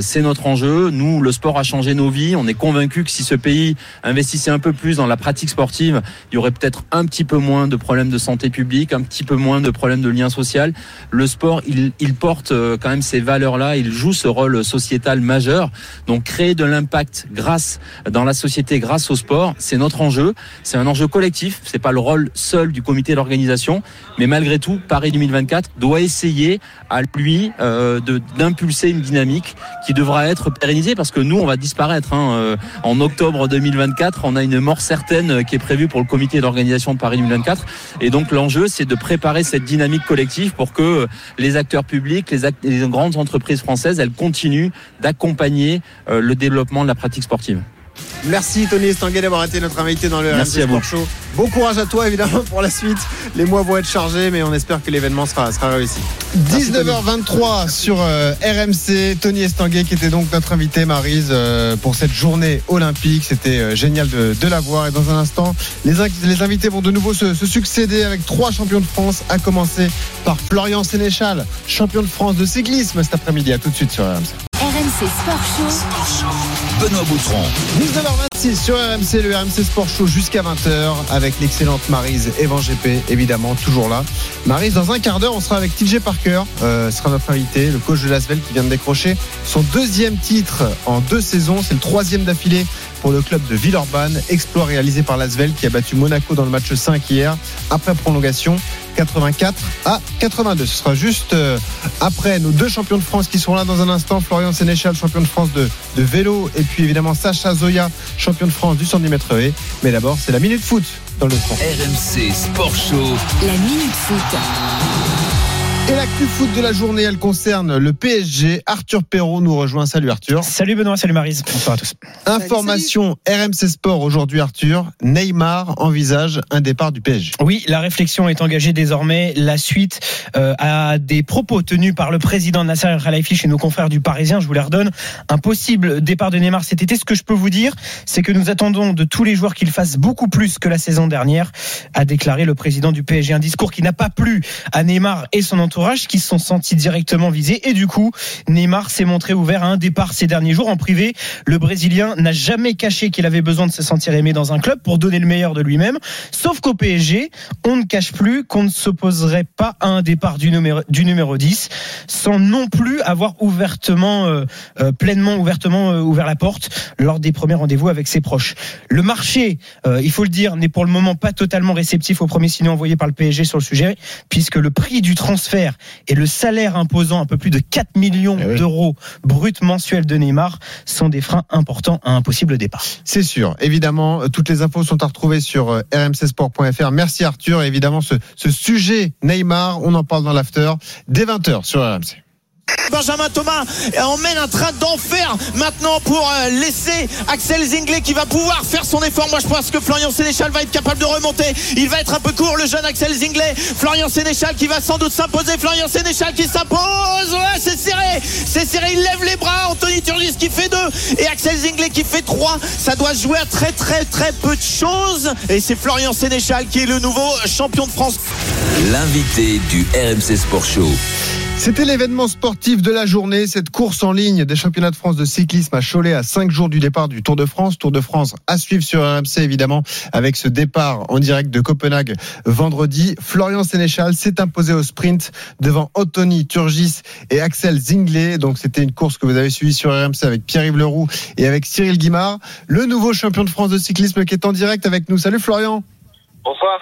C'est notre enjeu. Nous, le sport a changé nos vies. On est convaincus que si ce pays investissait un peu plus dans la pratique sportive, il y aurait peut-être un petit peu moins de problèmes de santé publique, un petit peu moins de problèmes de lien social. Le sport, il, porte euh, quand même ces valeurs-là. Il joue ce rôle sociétal majeur. Donc, créer de l'impact grâce dans la société, grâce au sport, c'est notre enjeu. C'est un enjeu collectif. C'est pas le rôle seul du comité d'organisation, mais malgré tout, Paris 2024 doit essayer à lui euh, d'impulser une dynamique qui devra être pérennisée parce que nous, on va disparaître. hein. Euh, en octobre 2024, on a une mort certaine euh, qui est prévue pour le comité d'organisation de Paris 2024. Et donc l'enjeu, c'est de préparer cette dynamique collective pour que les acteurs publics, les, les grandes entreprises françaises, elles continuent d'accompagner euh, le développement de la pratique sportive. Merci Tony Estanguet d'avoir été notre invité dans le Merci RMC à vous. Sport Show. Bon courage à toi évidemment pour la suite. Les mois vont être chargés, mais on espère que l'événement sera, sera réussi. 19h23 sur euh, RMC. Tony Estanguet qui était donc notre invité, Marise, euh, pour cette journée olympique. C'était euh, génial de, de la voir. Et dans un instant, les, les invités vont de nouveau se, se succéder avec trois champions de France, à commencer par Florian Sénéchal, champion de France de cyclisme cet après-midi. À tout de suite sur RMC. RMC Sport Show. Benoît Boutron. 19h26 sur RMC, le RMC Sport Show jusqu'à 20h avec l'excellente Marise Evan GP, évidemment, toujours là. Marise, dans un quart d'heure, on sera avec TJ Parker, euh, sera notre invité, le coach de Lasvel qui vient de décrocher son deuxième titre en deux saisons. C'est le troisième d'affilée pour le club de Villeurbanne. Exploit réalisé par Lasvel qui a battu Monaco dans le match 5 hier après prolongation 84 à 82. Ce sera juste euh, après nos deux champions de France qui sont là dans un instant. Florian Sénéchal, champion de France de, de vélo et puis évidemment Sacha Zoya, champion de France du 110 mètres haies. Mais d'abord, c'est la minute foot dans le sport. RMC Sport Show. La minute foot. Et l'actu foot de la journée, elle concerne le PSG. Arthur Perrault nous rejoint. Salut Arthur. Salut Benoît, salut Marise. Bonsoir à tous. Information RMC Sport aujourd'hui Arthur. Neymar envisage un départ du PSG. Oui, la réflexion est engagée désormais. La suite euh, à des propos tenus par le président Nasser El Khelaifi chez nos confrères du Parisien. Je vous les redonne. Un possible départ de Neymar cet été. Ce que je peux vous dire, c'est que nous attendons de tous les joueurs qu'ils fassent beaucoup plus que la saison dernière, a déclaré le président du PSG. Un discours qui n'a pas plu à Neymar et son entourage qui se sont sentis directement visés. Et du coup, Neymar s'est montré ouvert à un départ ces derniers jours en privé. Le Brésilien n'a jamais caché qu'il avait besoin de se sentir aimé dans un club pour donner le meilleur de lui-même. Sauf qu'au PSG, on ne cache plus qu'on ne s'opposerait pas à un départ du numéro, du numéro 10 sans non plus avoir ouvertement, euh, euh, pleinement ouvertement euh, ouvert la porte lors des premiers rendez-vous avec ses proches. Le marché, euh, il faut le dire, n'est pour le moment pas totalement réceptif aux premiers signaux envoyés par le PSG sur le sujet, puisque le prix du transfert et le salaire imposant un peu plus de 4 millions Eh oui. d'euros bruts mensuels de Neymar sont des freins importants à un possible départ. C'est sûr. Évidemment, euh, toutes les infos sont à retrouver sur euh, rmcsport.fr. Merci Arthur. Et évidemment, ce, ce sujet Neymar, on en parle dans l'after dès 20h sur RMC. Benjamin Thomas emmène un train d'enfer maintenant pour euh, laisser Axel Zingler qui va pouvoir faire son effort. Moi je pense que Florian Sénéchal va être capable de remonter. Il va être un peu court le jeune Axel Zingler. Florian Sénéchal qui va sans doute s'imposer. Florian Sénéchal qui s'impose. Ouais, c'est serré. C'est serré. Il lève les bras. Anthony Turgis qui fait deux et Axel Zingler qui fait trois. Ça doit jouer à très très très peu de choses. Et c'est Florian Sénéchal qui est le nouveau champion de France. L'invité du RMC Sport Show. C'était l'événement sportif de la journée, cette course en ligne des championnats de France de cyclisme à Cholet à 5 jours du départ du Tour de France. Tour de France à suivre sur RMC évidemment avec ce départ en direct de Copenhague vendredi. Florian Sénéchal s'est imposé au sprint devant Anthony Turgis et Axel Zingler. Donc c'était une course que vous avez suivie sur RMC avec Pierre-Yves Leroux et avec Cyril Guimard, le nouveau champion de France de cyclisme qui est en direct avec nous. Salut Florian. Bonsoir.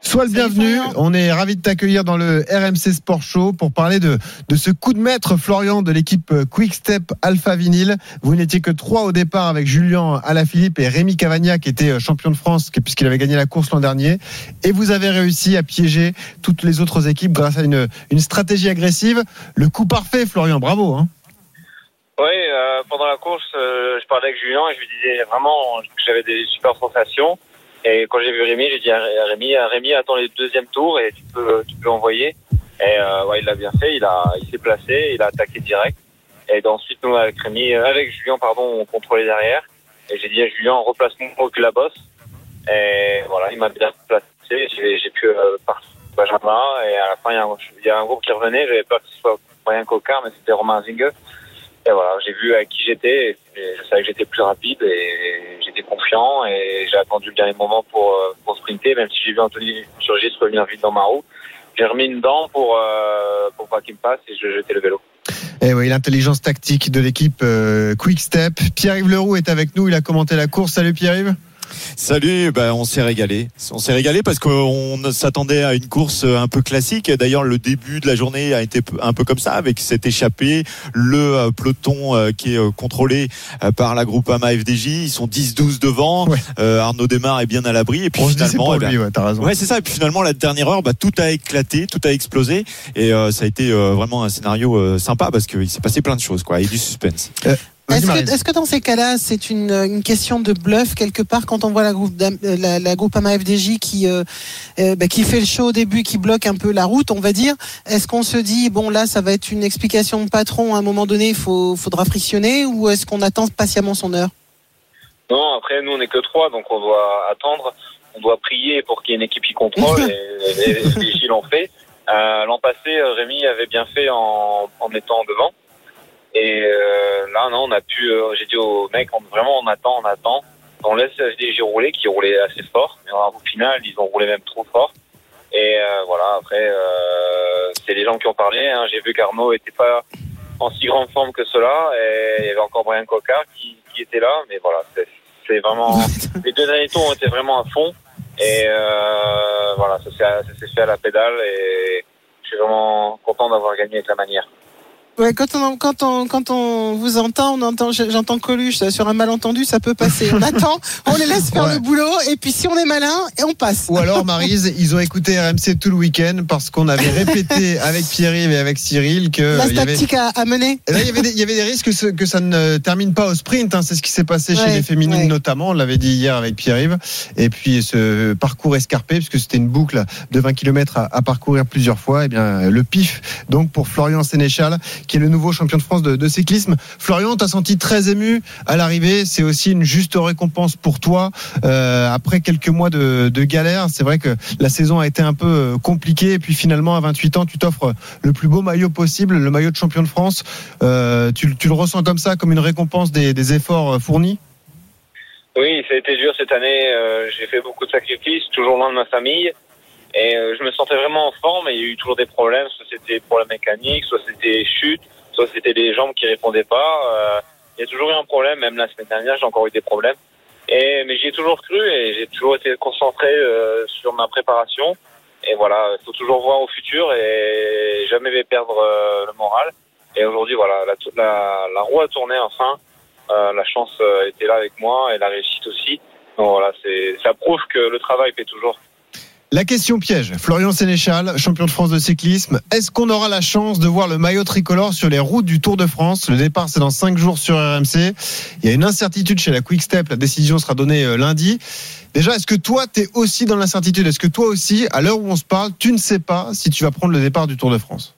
Sois le bienvenu. On est ravi de t'accueillir dans le RMC Sport Show pour parler de, de ce coup de maître, Florian, de l'équipe Quick Step Alpha Vinyl. Vous n'étiez que trois au départ avec Julien Alaphilippe et Rémi Cavagna qui était champion de France puisqu'il avait gagné la course l'an dernier. Et vous avez réussi à piéger toutes les autres équipes grâce à une, une stratégie agressive. Le coup parfait, Florian. Bravo. Hein. Oui, euh, pendant la course, euh, je parlais avec Julien et je lui disais vraiment que j'avais des super sensations. Et quand j'ai vu Rémi, j'ai dit à Rémi, à Rémi, attends les deuxième tour et tu peux, tu peux envoyer. Et euh, ouais, il l'a bien fait. Il a, il s'est placé, il a attaqué direct. Et ensuite, nous avec Rémi, euh, avec Julien, pardon, on contrôlait derrière. Et j'ai dit à Julien, replace-moi que la bosse. Et voilà, il m'a bien placé. J'ai, pu euh, partir Benjamin. Et à la fin, il y a un, y a un groupe qui revenait. J'avais peur ce soit Brian Cocard, mais c'était Romain Zingue. Voilà, j'ai vu à qui j'étais. Je savais que j'étais plus rapide et j'étais confiant. Et j'ai attendu le dernier moment pour, euh, pour sprinter, même si j'ai vu Anthony Surgis revenir vite dans ma roue. J'ai remis une dent pour, euh, pour pas qu'il me passe et je jetais le vélo. Et oui, l'intelligence tactique de l'équipe euh, Quick Step. Pierre-Yves Leroux est avec nous. Il a commenté la course. Salut Pierre-Yves. Salut, ben on s'est régalé. On s'est régalé parce qu'on s'attendait à une course un peu classique. D'ailleurs, le début de la journée a été un peu comme ça, avec cette échappée, le euh, peloton euh, qui est euh, contrôlé par la Groupama FDJ. Ils sont 10-12 devant. Ouais. Euh, Arnaud Desmar est bien à l'abri. Et puis On c'est finalement, eh ben. Ouais, ça. Et puis finalement, la dernière heure, bah, tout a éclaté, tout a explosé, et euh, ça a été euh, vraiment un scénario sympa parce qu'il s'est passé plein de choses, quoi, et du suspense. Est-ce que, est-ce que dans ces cas-là, c'est une, une question de bluff quelque part quand on voit la groupe d'am- euh, la, la groupe AMA FDJ qui euh, euh, bah, qui fait le show au début, qui bloque un peu la route, on va dire? Est-ce qu'on se dit bon là, ça va être une explication de patron à un moment donné, il faut faudra frictionner ou est-ce qu'on attend patiemment son heure? Non, après, nous, on n'est que trois, donc on doit attendre. On doit prier pour qu'il y ait une équipe qui contrôle et, et, et l'ont fait. Euh, L'an passé, euh, Rémi avait bien fait en, en étant devant. Et euh, là, non, on a pu. euh, J'ai dit aux mecs, on, vraiment, on attend, on attend. On laisse FDJ rouler, qui roulait assez fort. Mais au final, ils ont roulé même trop fort. Et euh, voilà, après, euh, c'est les gens qui ont parlé. Hein. J'ai vu qu'Arnaud était pas en si grande forme que cela. Et il y avait encore Brian Cocard qui, qui était là. Mais voilà, c'est vraiment les deux derniers tours ont été vraiment à fond et euh, voilà, ça s'est ça s'est fait à la pédale et je suis vraiment content d'avoir gagné avec la manière. Ouais, quand on, quand on, quand on vous entend, on entend, j'entends Coluche sur un malentendu, ça peut passer. On attend, on les laisse faire Ouais. le boulot, et puis si on est malin, et on passe. Ou alors, Marise, ils ont écouté RMC tout le week-end parce qu'on avait répété avec Pierre-Yves et avec Cyril que La il y avait- tactique à, à mener. Là, il y avait des, il y avait des risques que, ce- que ça ne termine pas au sprint. hein. C'est ce qui s'est passé chez les féminines ouais. notamment. On l'avait dit hier avec Pierre-Yves. Et puis ce parcours escarpé, puisque c'était une boucle de 20 km à, à parcourir plusieurs fois. Et bien le pif donc pour Florian Sénéchal, qui est le nouveau champion de France de, de cyclisme. Florian, t'as senti très ému à l'arrivée. C'est aussi une juste récompense pour toi euh, après quelques mois de, de galère. C'est vrai que la saison a été un peu euh, compliquée. Et puis finalement, à 28 ans, tu t'offres le plus beau maillot possible, le maillot de champion de France. Euh, tu, tu le ressens comme ça, comme une récompense des, des efforts euh, fournis? Oui, ça a été dur cette année. euh, j'ai fait beaucoup de sacrifices, toujours loin de ma famille. Et euh, je me sentais vraiment en forme. Et il y a eu toujours des problèmes. Soit c'était des problèmes mécaniques, soit c'était des chutes, soit c'était les jambes qui répondaient pas. Euh, il y a toujours eu un problème. Même la semaine dernière, j'ai encore eu des problèmes. Et mais j'y ai toujours cru et j'ai toujours été concentré euh, sur ma préparation. Et voilà, il faut toujours voir au futur et jamais perdre euh, le moral. Et aujourd'hui, voilà, la, la, la roue a tourné enfin. Euh, la chance était là avec moi et la réussite aussi. Donc voilà, ça prouve que le travail paie toujours. La question piège. Florian Sénéchal, champion de France de cyclisme. Est-ce qu'on aura la chance de voir le maillot tricolore sur les routes du Tour de France? Le départ, c'est dans 5 jours sur RMC. Il y a une incertitude chez la Quick Step. La décision sera donnée euh, lundi. Déjà, est-ce que toi, tu es aussi dans l'incertitude? Est-ce que toi aussi, à l'heure où on se parle, tu ne sais pas si tu vas prendre le départ du Tour de France?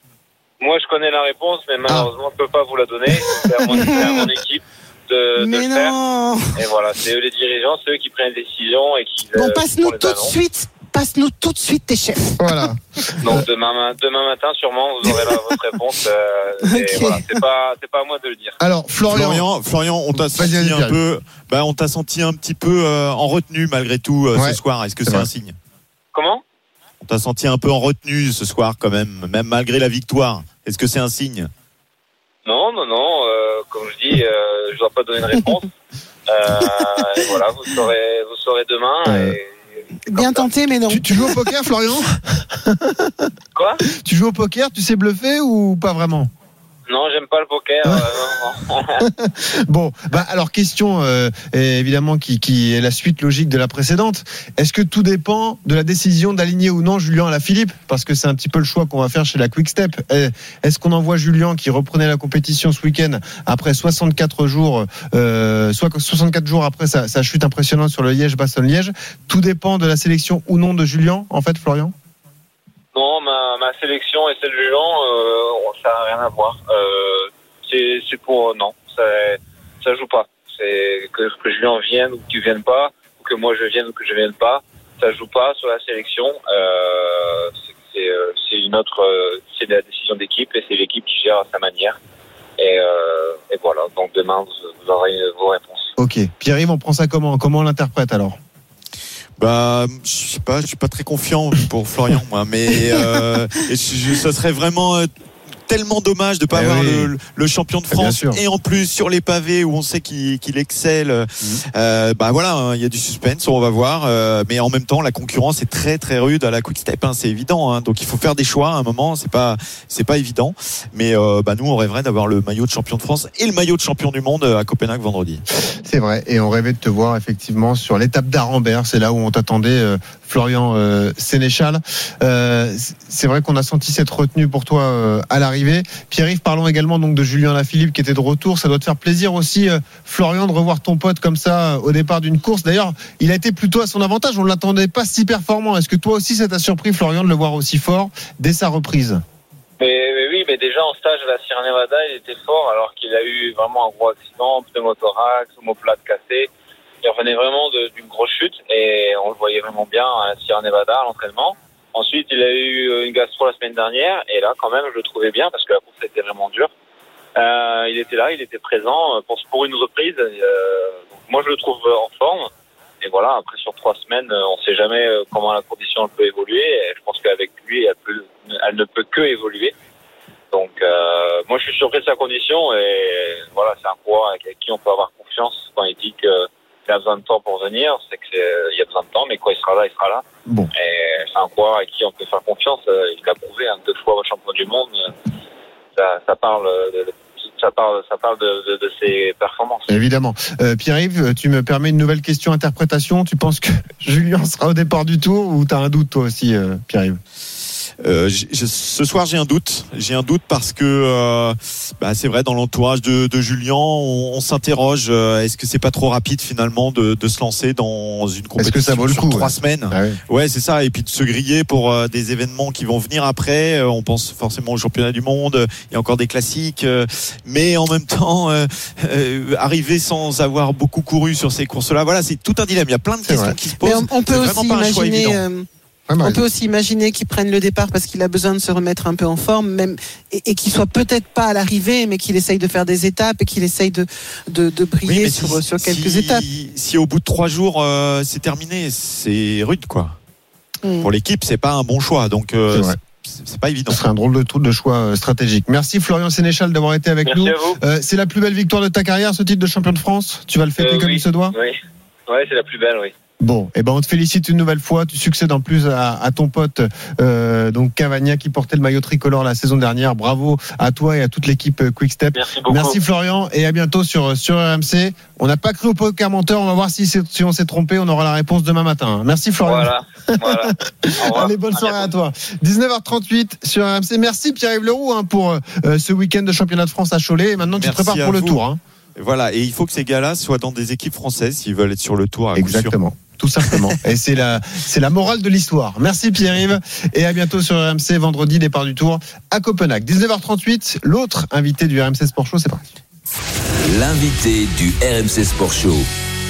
Moi, je connais la réponse, mais malheureusement, je peux pas vous la donner. C'est à mon, c'est à mon équipe de, de Mais faire. non Et voilà, c'est eux les dirigeants, c'est eux qui prennent les décisions et qui. Bon, euh, passe-nous tout de suite, passe-nous tout de suite tes chefs. Voilà. Donc demain, ma- demain matin, sûrement, vous aurez la, votre réponse. euh, et Ok. voilà, c'est pas, c'est pas à moi de le dire. Alors, Florian. Florian, Florian, on t'a senti un peu, bah, on t'a senti un petit peu euh, en retenue malgré tout euh, Ouais, ce soir. Est-ce que c'est un signe? Comment? On t'a senti un peu en retenue ce soir quand même, même malgré la victoire. Est-ce que c'est un signe? Non, non, non. euh, comme je dis, euh, je dois pas donner de réponse. Euh, voilà, vous saurez, vous saurez demain. Euh, et- Bien tenté, mais non. Tu, tu joues au poker, Florian? Quoi? Tu joues au poker Tu sais bluffer ou pas vraiment? Non, j'aime pas le poker. euh. Bon, bah alors question euh, évidemment qui, qui est la suite logique de la précédente. Est-ce que tout dépend de la décision d'aligner ou non Julien à la Philippe? Parce que c'est un petit peu le choix qu'on va faire chez la Quick Step. Euh, Est-ce qu'on envoie Julien qui reprenait la compétition ce week-end après 64 jours, euh, soit 64 jours après sa, sa chute impressionnante sur le Liège-Bastogne-Liège? Tout dépend de la sélection ou non de Julien, en fait, Florian? Non, ma, ma sélection et celle du Jean, euh, ça n'a rien à voir. Euh, c'est pour non, ça ça joue pas. C'est que, que Julien vienne ou qu'il vienne pas, ou que moi je vienne ou que je vienne pas, ça joue pas sur la sélection. Euh, c'est- euh, une autre, euh, c'est la décision d'équipe et c'est l'équipe qui gère à sa manière. Et, euh, et voilà. Donc demain vous, vous aurez vos réponses. Ok. Pierre-Yves, on prend ça comment? Comment on l'interprète alors? Bah, je sais pas, je suis pas très confiant pour Florian, moi, mais euh, je- ça serait vraiment euh, tellement dommage de pas Eh avoir oui. le, le champion de Eh France et en plus sur les pavés où on sait qu'il excelle. Mhm. euh, bah voilà, hein, il y a du suspense, on va voir, euh, mais en même temps la concurrence est très très rude à la Quick Step, hein, c'est évident. hein, donc il faut faire des choix à un moment, c'est pas c'est pas évident, mais euh, bah nous on rêverait d'avoir le maillot de champion de France et le maillot de champion du monde à Copenhague vendredi. C'est vrai, et on rêvait de te voir effectivement sur l'étape d'Arambert, c'est là où on t'attendait, euh, Florian euh, Sénéchal. Euh, c'est vrai qu'on a senti cette retenue pour toi à l'arrivée. Pierre-Yves, parlons également donc de Julien Lafilippe qui était de retour. Ça doit te faire plaisir aussi, Florian, de revoir ton pote comme ça au départ d'une course. D'ailleurs, il a été plutôt à son avantage. On ne l'attendait pas si performant. Est-ce que toi aussi, ça t'a surpris, Florian, de le voir aussi fort dès sa reprise? Mais, mais oui, mais déjà en stage à la Sierra Nevada, il était fort alors qu'il a eu vraiment un gros accident, pneumothorax, omoplate cassé. Il revenait vraiment d'une grosse chute et on le voyait vraiment bien à la Sierra Nevada à l'entraînement. Ensuite, il a eu euh, une gastro la semaine dernière et là, quand même, je le trouvais bien parce que la course était vraiment dure. Euh, il était là, il était présent euh, pour, une reprise. euh, moi, je le trouve en forme. Et voilà, après sur trois semaines, euh, on ne sait jamais euh, comment la condition peut évoluer. Et je pense qu'avec lui, elle, peut- elle ne peut que évoluer. Donc euh, moi, je suis surpris de sa condition et voilà, c'est un coureur avec qui on peut avoir confiance quand il dit que qu'il a besoin de temps pour venir, c'est qu'il y a besoin de temps, mais quand il sera là, il sera là. Bon. Et c'est un coureur à qui on peut faire confiance. Euh, Il l'a prouvé, hein, deux fois champion du monde. Euh, Ça, ça parle de, ça parle, de ses performances. Évidemment. Euh, Pierre-Yves, tu me permets une nouvelle question interprétation. Tu penses que Julien sera au départ du tour ou tu as un doute toi aussi, euh, Pierre-Yves? Euh, ce soir, j'ai un doute. J'ai un doute parce que euh, bah, c'est vrai dans l'entourage de, de Julien, on, on s'interroge. euh, Est-ce que c'est pas trop rapide finalement de, de se lancer dans une compétition que ça vaut le sur coup, trois ouais. semaines Ah oui. Ouais, c'est ça. Et puis de se griller pour euh, des événements qui vont venir après. Euh, on pense forcément au championnat du monde. Il y a encore des classiques, euh, mais en même temps, euh, euh, arriver sans avoir beaucoup couru sur ces courses-là, voilà, c'est tout un dilemme. Il y a plein de questions vrai. qui se Mais posent. on, on peut aussi imaginer. Ouais, On peut aussi imaginer qu'il prenne le départ parce qu'il a besoin de se remettre un peu en forme, même et, et qu'il soit peut-être pas à l'arrivée, mais qu'il essaye de faire des étapes et qu'il essaye de de, de briller Oui, sur, si- sur quelques si- étapes. Si au bout de trois jours euh, c'est terminé, c'est rude quoi. Mm. Pour l'équipe, c'est pas un bon choix, donc euh, C'est pas évident. Ce serait un drôle de, de choix euh, stratégique. Merci Florian Sénéchal d'avoir été avec Merci nous. Euh, c'est la plus belle victoire de ta carrière, ce titre de champion de France? Tu vas le fêter Euh, comme oui. il se doit? Oui, ouais, c'est la plus belle, oui. Bon, et ben on te félicite une nouvelle fois. Tu succèdes en plus à, à ton pote euh, donc Cavagna qui portait le maillot tricolore la saison dernière. Bravo à toi et à toute l'équipe Quick Step. Merci beaucoup. Merci Florian et à bientôt sur sur RMC. On n'a pas cru au poker menteur. On va voir si, c'est- si on s'est trompé. On aura la réponse demain matin. Merci Florian. Voilà. Allez, bonne À soirée à toi. 19h38 sur RMC. Merci Pierre-Yves Leroux hein, pour euh, ce week-end de championnat de France à Cholet. Et maintenant, tu te prépares pour le vous. tour. hein. Voilà, et il faut que ces gars-là soient dans des équipes françaises s'ils veulent être sur le tour. À coup sûr. Tout simplement. Et c'est la, c'est la morale de l'histoire. Merci Pierre-Yves. Et à bientôt sur RMC, vendredi, départ du tour à Copenhague. 19h38, l'autre invité du RMC Sport Show, c'est parti. L'invité du RMC Sport Show.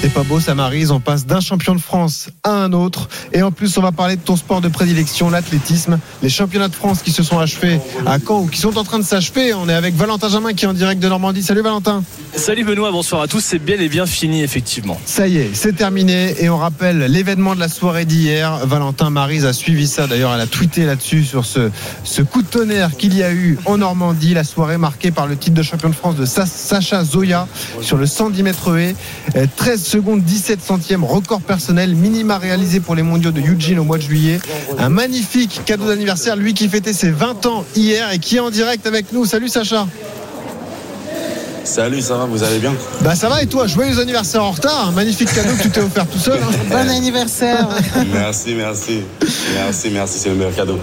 C'est pas beau, ça Marise. On passe d'un champion de France à un autre. Et en plus, on va parler de ton sport de prédilection, l'athlétisme. Les championnats de France qui se sont achevés à Caen ou qui sont en train de s'achever. On est avec Valentin Jamin qui est en direct de Normandie. Salut Valentin. Salut Benoît, bonsoir à tous. C'est bien et bien fini, effectivement. Ça y est, c'est terminé et on rappelle l'événement de la soirée d'hier. Valentin Marise a suivi ça. D'ailleurs, elle a tweeté là-dessus sur ce, ce coup de tonnerre qu'il y a eu en Normandie. La soirée marquée par le titre de champion de France de Sa- Sacha Zoya sur le 110 mètres haies. Euh, 13 secondes 17 centièmes, record personnel, minima réalisé pour les mondiaux de Eugene au mois de juillet. Un magnifique cadeau d'anniversaire, lui qui fêtait ses 20 ans hier et qui est en direct avec nous. Salut Sacha. Salut, ça va, vous allez bien Bah ça va et toi Joyeux anniversaire en retard. Un magnifique cadeau que tu t'es offert tout seul. hein. Bon anniversaire. Merci, merci. Merci, merci, c'est le meilleur cadeau.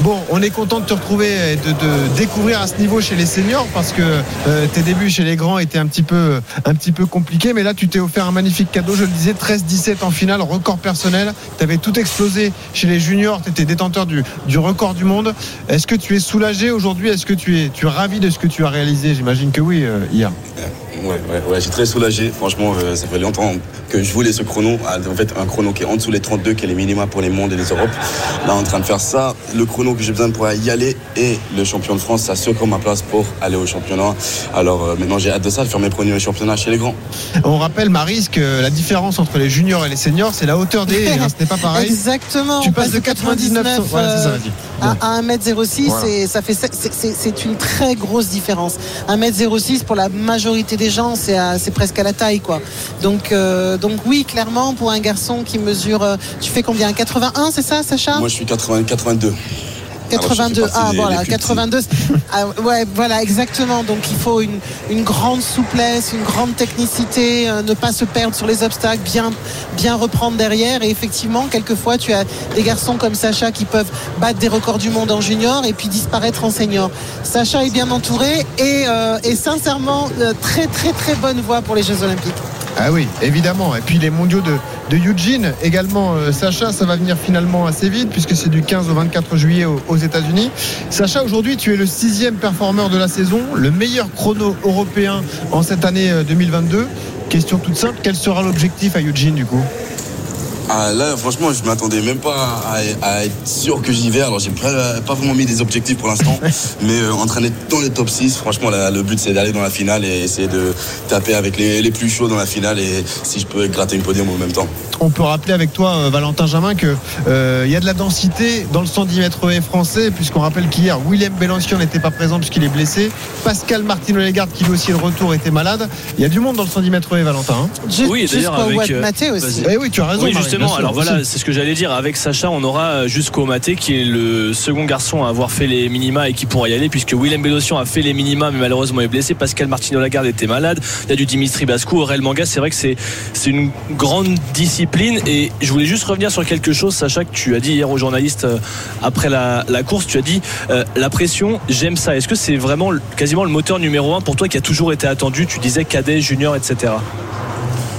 Bon, on est content de te retrouver et de, de découvrir à ce niveau chez les seniors parce que euh, tes débuts chez les grands étaient un petit peu, un petit peu compliqués. Mais là, tu t'es offert un magnifique cadeau. Je le disais, 13-17 en finale, record personnel. Tu avais tout explosé chez les juniors. Tu étais détenteur du, du record du monde. Est-ce que tu es soulagé aujourd'hui? Est-ce que tu es, tu es ravi de ce que tu as réalisé? J'imagine que oui, euh, hier. 그. Ouais, ouais, ouais, suis très soulagé. Franchement, euh, ça fait longtemps que je voulais ce chrono. Ah, En fait, un chrono qui est en dessous les 32, qui est les minima pour les mondes et les Europes. Là, en train de faire ça. Le chrono que j'ai besoin pour y aller et le champion de France, ça secouer ma place pour aller au championnat. Alors euh, maintenant, j'ai hâte de ça, de faire mes premiers championnats chez les grands. On rappelle, Maris, que la différence entre les juniors et les seniors, c'est la hauteur des haies. hein. Ce n'est pas pareil. Exactement. Tu passes passe de 99 99 Voilà, c'est ça, euh, vas-y. à, à 1m06 Voilà. et ça fait c'est une très grosse différence 1m06 pour la majorité des c'est presque à la taille quoi. Donc euh, donc oui clairement pour un garçon qui mesure euh, tu fais combien? 81 c'est ça Sacha? Moi, je suis 80, 82. 82 Alors, je fais ah des- voilà des plus petits. 82 ah, ouais voilà exactement. Donc il faut une, une grande souplesse une grande technicité euh, ne pas se perdre sur les obstacles bien bien reprendre derrière. Et effectivement quelquefois tu as des garçons comme Sacha qui peuvent battre des records du monde en junior et puis disparaître en senior. Sacha est bien entouré et, euh, et sincèrement euh, très très très bonne voie pour les Jeux Olympiques Ah oui, évidemment. Et puis les mondiaux de, de Eugene également. euh, Sacha, ça va venir finalement assez vite puisque c'est du 15 au 24 juillet aux, aux États-Unis. Sacha, aujourd'hui, tu es le sixième performeur de la saison, le meilleur chrono européen en cette année euh, 2022. Question toute simple, quel sera l'objectif à Eugene du coup? Ah, là, franchement, je m'attendais même pas à, à être sûr que j'y vais. Alors, j'ai pas, pas vraiment mis des objectifs pour l'instant. mais euh, entraîner dans les top 6, franchement, là, le but, c'est d'aller dans la finale et essayer de taper avec les, les plus chauds dans la finale et si je peux gratter une podium en même temps. On peut rappeler avec toi, euh, Valentin Jamin, qu'il euh, y a de la densité dans le 110 mètres haies français, puisqu'on rappelle qu'hier, William Bélancion n'était pas présent puisqu'il est blessé. Pascal Martino Legarde, qui lui aussi est de retour, était malade. Il y a du monde dans le 110 mètres haies, Valentin. hein? Oui, d'ailleurs, avec, euh, Maté aussi. Eh oui, tu as raison. Oui, justement. Alors voilà, c'est ce que j'allais dire. Avec Sacha, on aura euh, jusqu'au Maté, qui est le second garçon à avoir fait les minima et qui pourra y aller, puisque Willem Bédossian a fait les minima, mais malheureusement est blessé. Pascal Martino Lagarde était malade. Il y a du Dimitri Bascou, Aurel Manga. C'est vrai que c'est une grande discipline. Et je voulais juste revenir sur quelque chose, Sacha, que tu as dit hier aux journalistes euh, après la, la course. Tu as dit euh, la pression, j'aime ça. Est-ce que c'est vraiment quasiment le moteur numéro un pour toi qui a toujours été attendu? Tu disais cadet, junior, etc.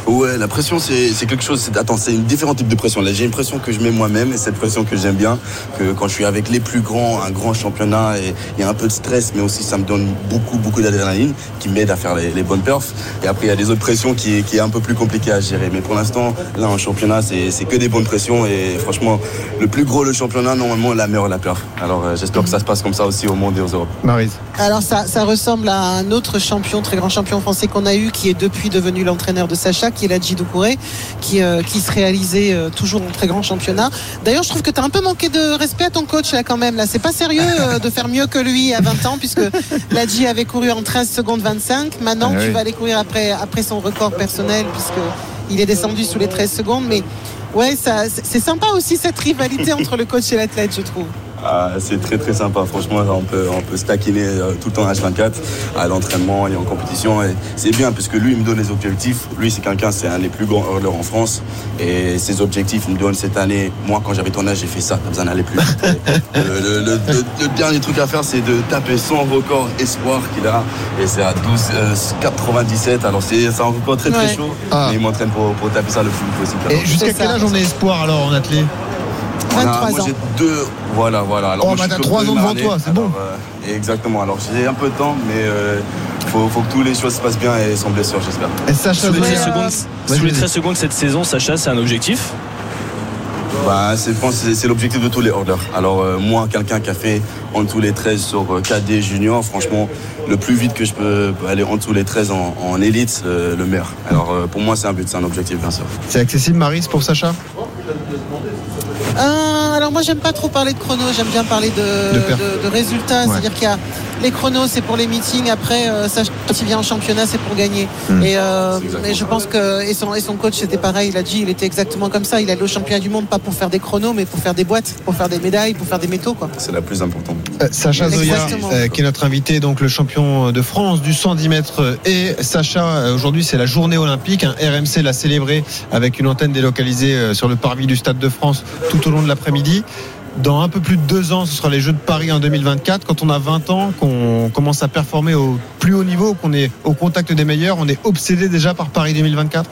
Ouais, la pression, c'est c'est quelque chose. c'est- Attends, c'est une différent type de pression. Là, j'ai une pression que je mets moi-même et cette pression que j'aime bien. Que quand je suis avec les plus grands, un grand championnat, et il y a un peu de stress, mais aussi ça me donne beaucoup, beaucoup d'adrénaline qui m'aide à faire les, les bonnes perfs. Et après, il y a des autres pressions qui, qui est un peu plus compliqué à gérer. Mais pour l'instant, là, en championnat, c'est c'est que des bonnes pressions. Et franchement, le plus gros, le championnat, normalement, la meilleure, la perf. Alors, euh, j'espère que ça se passe comme ça aussi au monde et aux Europes. Maryse. Alors ça, ça ressemble à un autre champion, très grand champion français qu'on a eu, qui est depuis devenu l'entraîneur de Sacha, qui est Ladji Doucouré, qui, euh, qui se réalisait euh, toujours en très grand championnat. D'ailleurs, je trouve que tu as un peu manqué de respect à ton coach là quand même. Là, c'est pas sérieux euh, de faire mieux que lui à 20 ans, puisque Ladji avait couru en 13 secondes 25. Maintenant, Ah tu oui. vas aller courir après, après son record personnel, puisque il est descendu sous les 13 secondes. Mais ouais, ça, c'est sympa aussi cette rivalité entre le coach et l'athlète, je trouve. Ah, c'est très très sympa, franchement, on peut, on peut se taquiner euh, tout le temps à H24, à l'entraînement et en compétition. Et c'est bien parce que lui, il me donne les objectifs. Lui, c'est quelqu'un, c'est un des plus grands hurleurs en France. Et ses objectifs, il me donne cette année. Moi, quand j'avais ton âge, j'ai fait ça, t'as besoin d'aller plus vite. le, le- le- le- le dernier truc à faire, c'est de taper son record espoir qu'il a. Et c'est à 12, euh, 97. Alors, c'est c'est un record très très Ouais. chaud. Ah. Mais il m'entraîne pour, pour taper ça le plus possible. Et jusqu'à quel âge on est espoir alors en athlète? 23 moi, ans. j'ai deux. Voilà, voilà. Alors, Oh, moi, bah, t'as ans devant année. toi, c'est bon. euh, exactement. Alors, j'ai un peu de temps, mais il faut, faut que toutes les choses se passent bien et sans blessure, j'espère. Et Sacha Sous les, 13 Zoya. secondes, sous les vas-y. 13 secondes cette saison, Sacha, c'est un objectif? Bah, c'est, je pense que c'est, l'objectif de tous les hurdlers. Alors, euh, moi, quelqu'un qui a fait en dessous les 13 sur euh, KD junior, franchement, le plus vite que je peux aller en dessous les 13 en, en élite, euh, le meilleur. Alors, euh, pour moi, c'est un but, c'est un objectif, bien sûr. C'est accessible, Maryse, pour Sacha? Euh, alors moi j'aime pas trop parler de chrono, j'aime bien parler de, résultats. Ouais. C'est-à-dire qu'il y a les chronos c'est pour les meetings, après euh, ça quand il vient en championnat c'est pour gagner. Hmm. Et, euh, et je pense que et son, et son coach c'était pareil, il a dit il était exactement comme ça. Il allait au championnat du monde pas pour faire des chronos mais pour faire des boîtes, pour faire des médailles, pour faire des métaux quoi. C'est la plus importante. Euh, Sacha Zoya, euh, qui est notre invité, donc le champion de France du 110 mètres. Et Sacha, aujourd'hui, c'est la journée olympique. hein. RMC l'a célébré avec une antenne délocalisée sur le parvis du Stade de France tout au long de l'après-midi. Dans un peu plus de deux ans, ce sera les Jeux de Paris en 2024. Quand on a 20 ans, qu'on commence à performer au plus haut niveau, qu'on est au contact des meilleurs, on est obsédé déjà par Paris 2024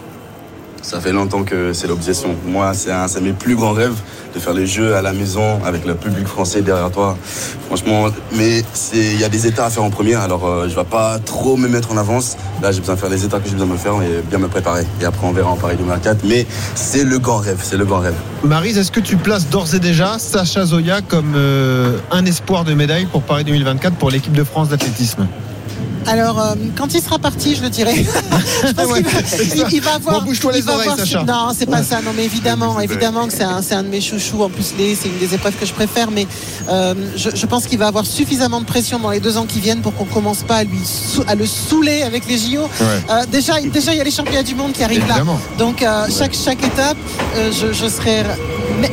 Ça fait longtemps que c'est l'obsession. Moi, c'est un, c'est mes plus grands rêves de faire les jeux à la maison avec le public français derrière toi. Franchement, mais il y a des états à faire en premier, alors euh, je vais pas trop me mettre en avance. Là, j'ai besoin de faire les états que j'ai besoin de faire et bien me préparer. Et après, on verra en Paris 2024. Mais c'est le grand rêve, c'est le grand rêve. Marise, est-ce que tu places d'ores et déjà Sacha Zoya comme euh, un espoir de médaille pour Paris 2024 pour l'équipe de France d'athlétisme? Alors, euh, quand il sera parti, je le dirai. Je pense Ouais, qu'il va- il, il va avoir. Bon, bouge-toi les il va oreilles, avoir- Sacha. Non, c'est pas Ouais. ça. Non, mais évidemment, évidemment que c'est un, c'est un de mes chouchous. En plus, c'est une des épreuves que je préfère. Mais euh, je, je pense qu'il va avoir suffisamment de pression dans les deux ans qui viennent pour qu'on commence pas à lui à le saouler avec les JO. Euh, déjà, déjà, il y a les championnats du monde qui arrivent Évidemment. là. Donc, euh, chaque chaque étape, euh, je, je serais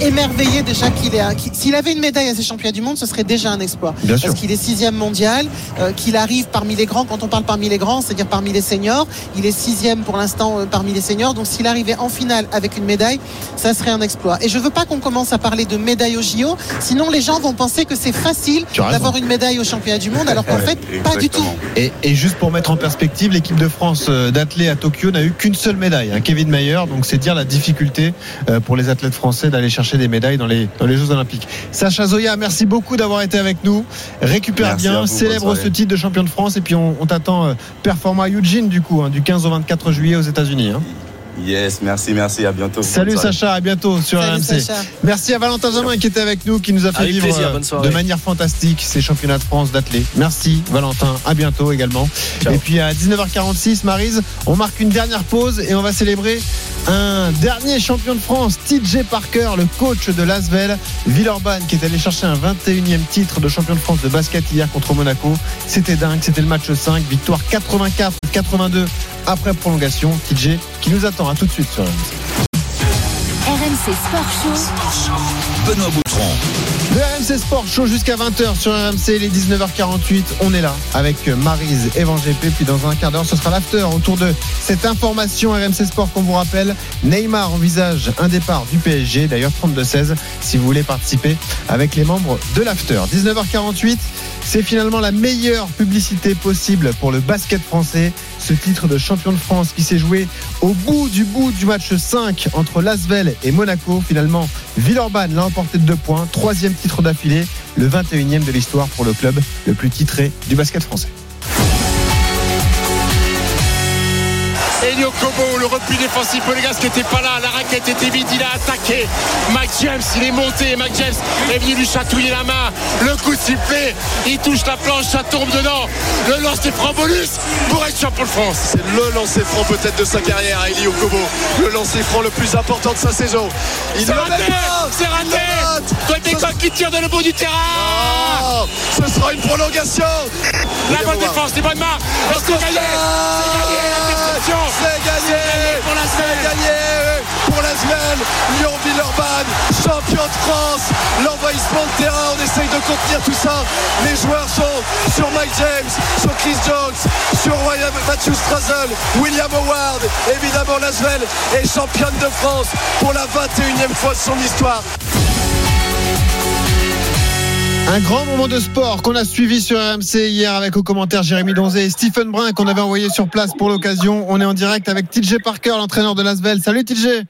émerveillé déjà qu'il ait. un- qu'il- S'il avait une médaille à ces championnats du monde, ce serait déjà un exploit. Bien. Parce qu'il est sixième mondial, euh, qu'il arrive parmi les grands. Quand on parle parmi les grands, c'est-à-dire parmi les seniors, il est sixième pour l'instant euh, parmi les seniors. Donc s'il arrivait en finale avec une médaille, ça serait un exploit. Et je veux pas qu'on commence à parler de médaille au JO, sinon les gens vont penser que c'est facile d'avoir une médaille au championnat du monde, alors qu'en Ouais, fait, pas du tout. Et, et juste pour mettre en perspective, l'équipe de France euh, d'athlètes à Tokyo n'a eu qu'une seule médaille, hein, Kevin Mayer. Donc c'est dire la difficulté pour les athlètes français d'aller chercher des médailles dans les, dans les Jeux Olympiques. Sacha Zoya, merci beaucoup d'avoir été avec nous. Récupère Merci bien, vous, célèbre ce titre de champion de France et puis on, on t'attend euh, performant à Eugene du coup, hein, du 15 au 24 juillet aux États-Unis. hein. Yes, merci, merci, à bientôt. Salut. Sacha, à bientôt sur Salut, RMC. Sacha. Merci à Valentin Jamin qui était avec nous, qui nous a fait Avec vivre plaisir, euh, de manière fantastique ces championnats de France d'athlètes. Merci Valentin, à bientôt également. Ciao. Et puis à 19h46, Marise, on marque une dernière pause et on va célébrer un dernier champion de France, TJ Parker, le coach de Lasvel, Villeurbanne, qui est allé chercher un 21e titre de champion de France de basket hier contre Monaco. C'était dingue, c'était le match 5, victoire 84-82 après prolongation. TJ qui nous attend, à tout de suite sur RMC. RMC Sport Show. Benoît Boutron. Le RMC Sport Show jusqu'à 20h sur RMC, les 19h48. On est là avec Marise et GP. Puis dans un quart d'heure, ce sera l'after autour de cette information RMC Sport qu'on vous rappelle. Neymar envisage un départ du PSG, d'ailleurs 32-16, si vous voulez participer avec les membres de l'after. 19h48, c'est finalement la meilleure publicité possible pour le basket français. Ce titre de champion de France qui s'est joué au bout du bout du match 5 entre Lasvel et Monaco. Finalement, Villeurbanne l'a emporté de deux points. Troisième titre d'affilée, le 21e de l'histoire pour le club le plus titré du basket français. Kobo, le repli défensif monégasque n'était pas là, la raquette était vide, il a attaqué. Mac James, il est monté, Mac James est venu lui chatouiller la main. Le coup de sifflet, il touche la planche, ça tombe dedans. Le lancer franc bonus pour être champion de France. C'est le lancer franc peut-être de sa carrière, Elio Kobo. Le lancer franc le plus important de sa saison. Il C'est raté, c'est raté. des coqs qui tirent de le bout du terrain. Oh, ce sera une prolongation. La bonne défense, les bonnes mains. C'est gagné C'est gagné, l'interception. C'est gagné. Pour la semaine. gagné pour la semaine. Lyon-Villeurbanne, champion de France. L'envahissement de terrain, on essaye de contenir tout ça. Les joueurs sont sur Mike James, sur Chris Jones, sur Matthew Strazel, William Howard. Évidemment Lasvel est championne de France pour la 21e fois de son histoire Un grand moment de sport qu'on a suivi sur RMC hier avec au commentaire Jérémy Donzé et Stephen Brun qu'on avait envoyé sur place pour l'occasion. On est en direct avec TJ Parker, l'entraîneur de Lasvel. Salut TJ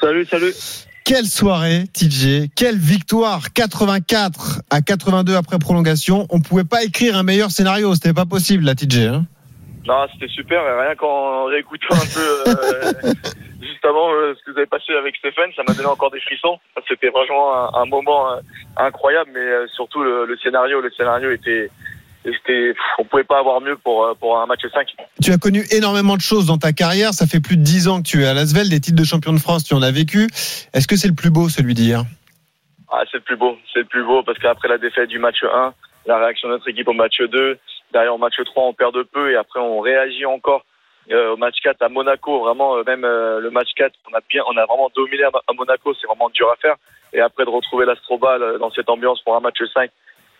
Salut, salut. Quelle soirée, TJ. Quelle victoire. 84 à 82 après prolongation. On pouvait pas écrire un meilleur scénario. C'était pas possible, là, TJ. Hein Non, c'était super. Rien qu'en réécoutant un peu euh, juste avant euh, ce que vous avez passé avec Stéphane, ça m'a donné encore des frissons. C'était vraiment un, un moment euh, incroyable, mais euh, surtout le, le scénario. Le scénario était, était, pff, on pouvait pas avoir mieux pour pour un match 5. Tu as connu énormément de choses dans ta carrière. Ça fait plus de 10 ans que tu es à Lasvel. Des titres de champion de France, tu en as vécu. Est-ce que c'est le plus beau, celui d'hier? Ah, c'est le plus beau. C'est le plus beau parce qu'après la défaite du match 1, la réaction de notre équipe au match 2, derrière au match 3, on perd de peu et après on réagit encore euh, au match 4 à Monaco. Vraiment, euh, même euh, le match 4, on a bien, on a vraiment dominé à, à Monaco. C'est vraiment dur à faire. Et après de retrouver l'Astrobal dans cette ambiance pour un match 5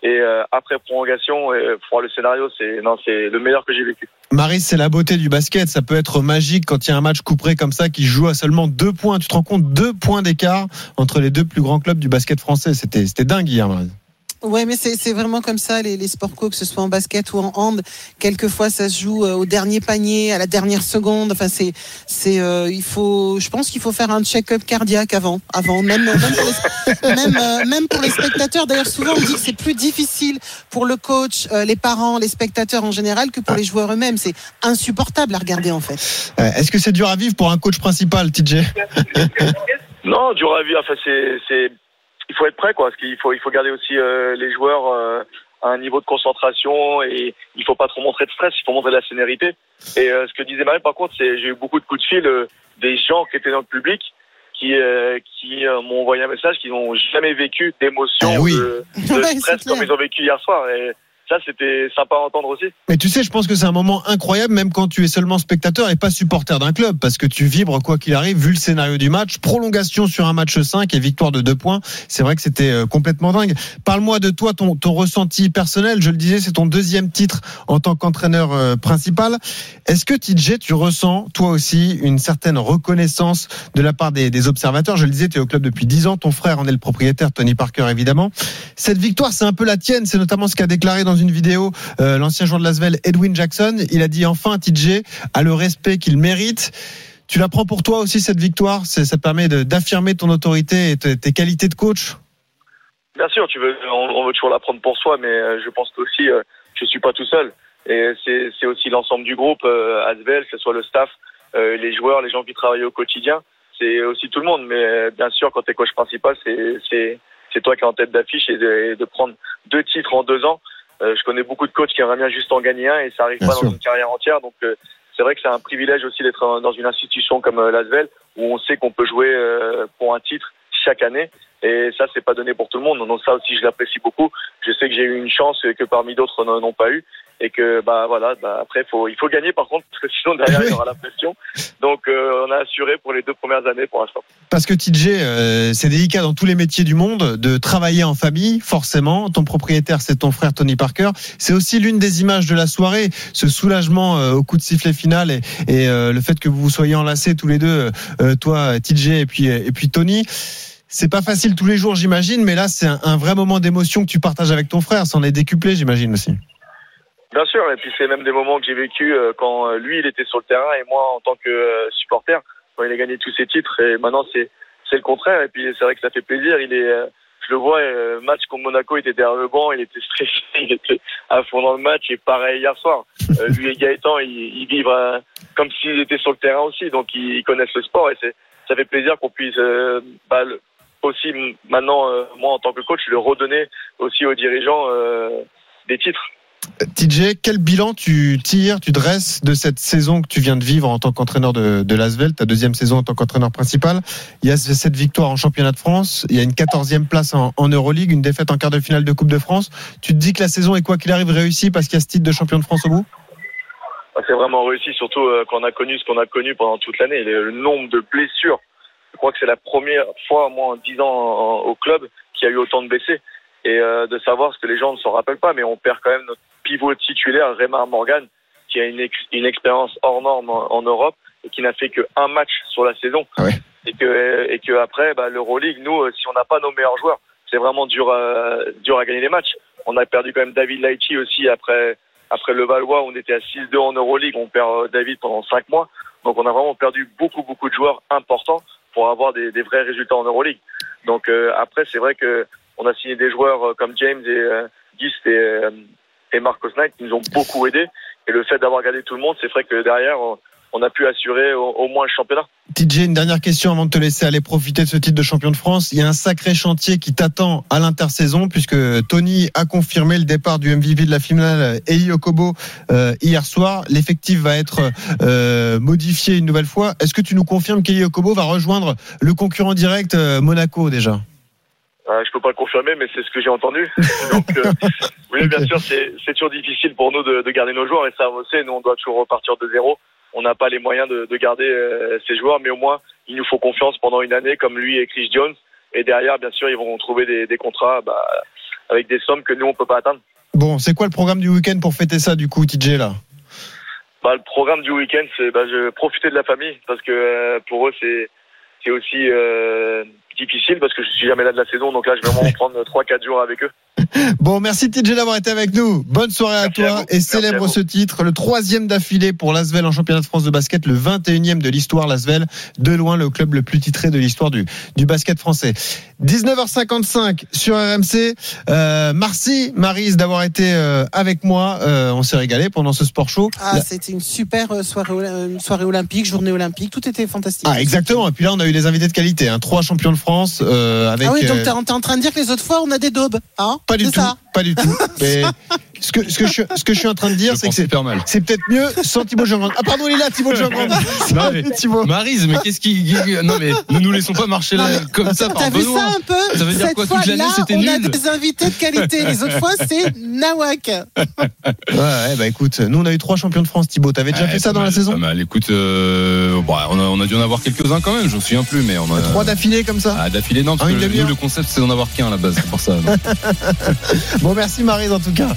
et après prolongation, pour le scénario, c'est non, c'est le meilleur que j'ai vécu. Marie, c'est la beauté du basket. Ça peut être magique quand il y a un match couperé comme ça qui joue à seulement deux points. Tu te rends compte deux points d'écart entre les deux plus grands clubs du basket français. C'était, c'était dingue hier, Marie. Ouais, mais c'est vraiment comme ça, les, les sports co, que ce soit en basket ou en hand. Quelquefois, ça se joue euh, au dernier panier, à la dernière seconde. Enfin, c'est, c'est, euh, il faut, je pense qu'il faut faire un check-up cardiaque avant, avant, même, même pour les, même, euh, même pour les spectateurs. D'ailleurs, souvent, on dit que c'est plus difficile pour le coach, euh, les parents, les spectateurs en général, que pour les joueurs eux-mêmes. C'est insupportable à regarder, en fait. Euh, Est-ce que c'est dur à vivre pour un coach principal, TJ Non, dur à vivre. Enfin, c'est, il faut être prêt, quoi. Parce qu'il faut, il faut garder aussi euh, les joueurs euh, à un niveau de concentration et il faut pas trop montrer de stress. Il faut montrer de la sénérité. Et euh, ce que disait Marie, par contre, c'est, j'ai eu beaucoup de coups de fil euh, des gens qui étaient dans le public qui, euh, qui euh, m'ont envoyé un message qu'ils n'ont jamais vécu d'émotion, Eh oui. de, de stress comme ils ont vécu hier soir. Et ça, c'était sympa à entendre aussi. Mais tu sais, je pense que c'est un moment incroyable, même quand tu es seulement spectateur et pas supporter d'un club, parce que tu vibres quoi qu'il arrive, vu le scénario du match. Prolongation sur un match 5 et victoire de deux points. C'est vrai que c'était euh, complètement dingue. Parle-moi de toi, ton, ton ressenti personnel. Je le disais, c'est ton deuxième titre en tant qu'entraîneur euh, principal. Est-ce que TJ, tu ressens toi aussi une certaine reconnaissance de la part des, des observateurs? Je le disais, tu es au club depuis 10 ans. Ton frère en est le propriétaire, Tony Parker évidemment. Cette victoire, c'est un peu la tienne. C'est notamment ce qu'a déclaré dans une vidéo euh, l'ancien joueur de Lasvel, Edwin Jackson. Il a dit enfin TJ a le respect qu'il mérite. Tu la prends pour toi aussi cette victoire? Ça te permet d'affirmer ton autorité et tes, qualités de coach? Bien sûr, on, veut toujours la prendre pour soi, mais euh, je pense que aussi, euh, je suis pas tout seul. Et c'est aussi l'ensemble du groupe, euh, Asvel, que ce soit le staff, euh, les joueurs, les gens qui travaillent au quotidien. C'est aussi tout le monde. Mais bien sûr, quand tu es coach principal, c'est toi qui es en tête d'affiche et de prendre deux titres en deux ans. Euh, je connais beaucoup de coachs qui aimeraient bien juste en gagner un et ça arrive Bien pas sûr. dans une carrière entière. Donc euh, c'est vrai que c'est un privilège aussi d'être dans une institution comme euh, l'Asvel où on sait qu'on peut jouer euh, pour un titre chaque année. Et ça, c'est pas donné pour tout le monde. Donc ça aussi, je l'apprécie beaucoup. Je sais que j'ai eu une chance que parmi d'autres n'en n'ont pas eu. Et que bah voilà, bah, après faut, il faut gagner par contre parce que sinon derrière il y aura la pression. Donc euh, on a assuré pour les deux premières années pour l'instant. Parce que TJ, euh, c'est délicat dans tous les métiers du monde de travailler en famille, forcément. Ton propriétaire, c'est ton frère Tony Parker. C'est aussi l'une des images de la soirée, ce soulagement euh, au coup de sifflet final et, et, euh, le fait que vous vous soyez enlacés tous les deux, euh, toi, TJ et puis et puis Tony. C'est pas facile tous les jours, j'imagine, mais là, c'est un, un vrai moment d'émotion que tu partages avec ton frère. Ça en est décuplé, j'imagine aussi. Bien sûr, et puis c'est même des moments que j'ai vécu euh, quand euh, lui il était sur le terrain et moi en tant que euh, supporter quand il a gagné tous ses titres et maintenant c'est c'est le contraire et puis c'est vrai que ça fait plaisir. Il est, je le vois, match contre Monaco, il était derrière le banc, il était stressé, il était à fond dans le match et pareil hier soir. Lui et Gaëtan, ils, ils vivent comme s'ils étaient sur le terrain aussi, donc ils, connaissent le sport et c'est ça fait plaisir qu'on puisse bah, aussi maintenant moi en tant que coach le redonner aussi aux dirigeants euh, des titres. TJ, quel bilan tu tires, tu dresses de cette saison que tu viens de vivre en tant qu'entraîneur de, de l'Asvel, ta deuxième saison en tant qu'entraîneur principal? Il y a cette victoire en championnat de France, il y a une quatorzième place en, en Euroleague, une défaite en quart de finale de Coupe de France. Tu te dis que la saison est quoi qu'il arrive réussie parce qu'il y a ce titre de champion de France au bout? Bah, C'est vraiment réussi, surtout euh, quand on a connu ce qu'on a connu pendant toute l'année. Le, nombre de blessures, je crois que c'est la première fois, moi, en 10 ans au club, qu'il y a eu autant de blessés. Et euh, de savoir ce que les gens ne s'en rappellent pas, mais on perd quand même notre pivot titulaire, Raymar Morgan, qui a une, ex- une expérience hors norme en, en Europe et qui n'a fait qu'un match sur la saison. Et que, et que après, bah, l'Euroleague, nous, euh, si on n'a pas nos meilleurs joueurs, c'est vraiment dur à, dur à gagner les matchs. On a perdu quand même David Laïchi aussi après, après le Valois, on était à 6-2 en Euroleague, on perd euh, David pendant 5 mois. Donc on a vraiment perdu beaucoup, beaucoup de joueurs importants pour avoir des, des vrais résultats en Euroleague. Donc euh, après, c'est vrai que on a signé des joueurs euh, comme James et euh, Gist et, euh, et Marcos Knight qui nous ont beaucoup aidés. Et le fait d'avoir gardé tout le monde, c'est vrai que derrière, on, on a pu assurer au, moins le championnat. TJ, une dernière question avant de te laisser aller profiter de ce titre de champion de France. Il y a un sacré chantier qui t'attend à l'intersaison puisque Tony a confirmé le départ du MVP de la finale Eli Okobo euh, hier soir. L'effectif va être euh, modifié une nouvelle fois. Est-ce que tu nous confirmes qu'Eli Okobo va rejoindre le concurrent direct euh, Monaco déjà? Euh, je peux pas le confirmer, mais c'est ce que j'ai entendu. Donc, euh, oui, bien sûr, c'est c'est toujours difficile pour nous de, de garder nos joueurs et ça, on sait. Nous, on doit toujours repartir de zéro. On n'a pas les moyens de, de garder euh, ces joueurs, mais au moins, il nous faut confiance pendant une année, comme lui et Chris Jones. Et derrière, bien sûr, ils vont trouver des, des contrats bah, avec des sommes que nous, on peut pas atteindre. Bon, c'est quoi le programme du week-end pour fêter ça du coup, TJ là? Bah, le programme du week-end, c'est bah, je profiter de la famille parce que euh, pour eux, c'est c'est aussi euh, difficile parce que je suis jamais là de la saison. Donc là, je vais vraiment prendre 3-4 jours avec eux. Bon, merci TJ d'avoir été avec nous. Bonne soirée à toi et célèbre ce titre, le troisième d'affilée pour l'Asvel en championnat de France de basket, le 21e de l'histoire l'Asvel, de loin le club le plus titré de l'histoire du, du basket français. 19h55 sur RMC. Euh, merci Marise d'avoir été euh, avec moi. Euh, on s'est régalé pendant ce sport show. Ah, La- c'était une super soirée, soirée olympique, journée olympique, tout était fantastique. Ah, exactement. Et puis là, on a eu des invités de qualité. Hein. Trois champions de France euh, avec. ah oui, donc euh, t'es en, train de dire que les autres fois, on a des daubes, hein? Pas du tout. ça? Pas du tout. Mais ce que, ce que, je, suis- ce que je suis en train de dire, c'est que c'est c'est peut-être mieux sans Thibaut Jean Ah, pardon, il est là, Thibaut Jean Non, mais, Marise, mais qu'est-ce qui. Non, mais ne nous laissons pas marcher là comme ça par T'as vu Benoît. ça un peu Ça veut dire Cette quoi toute l'année fois-là, c'était on a des invités de qualité. Les autres fois, c'est Nawak. Ouais, ouais, bah écoute, nous on a eu trois champions de France, Thibaut. T'avais déjà Ouais, fait ça pas dans mal, la saison Pas mal. Écoute, euh, bon, on, a, on a dû en avoir quelques-uns quand même, je me souviens plus, mais on a. Trois d'affilée comme ça Ah, d'affilée, non, parce En que une le, demi-heure nous, le concept c'est d'en avoir qu'un à la base, c'est pour ça. Bon, merci Marise en tout cas.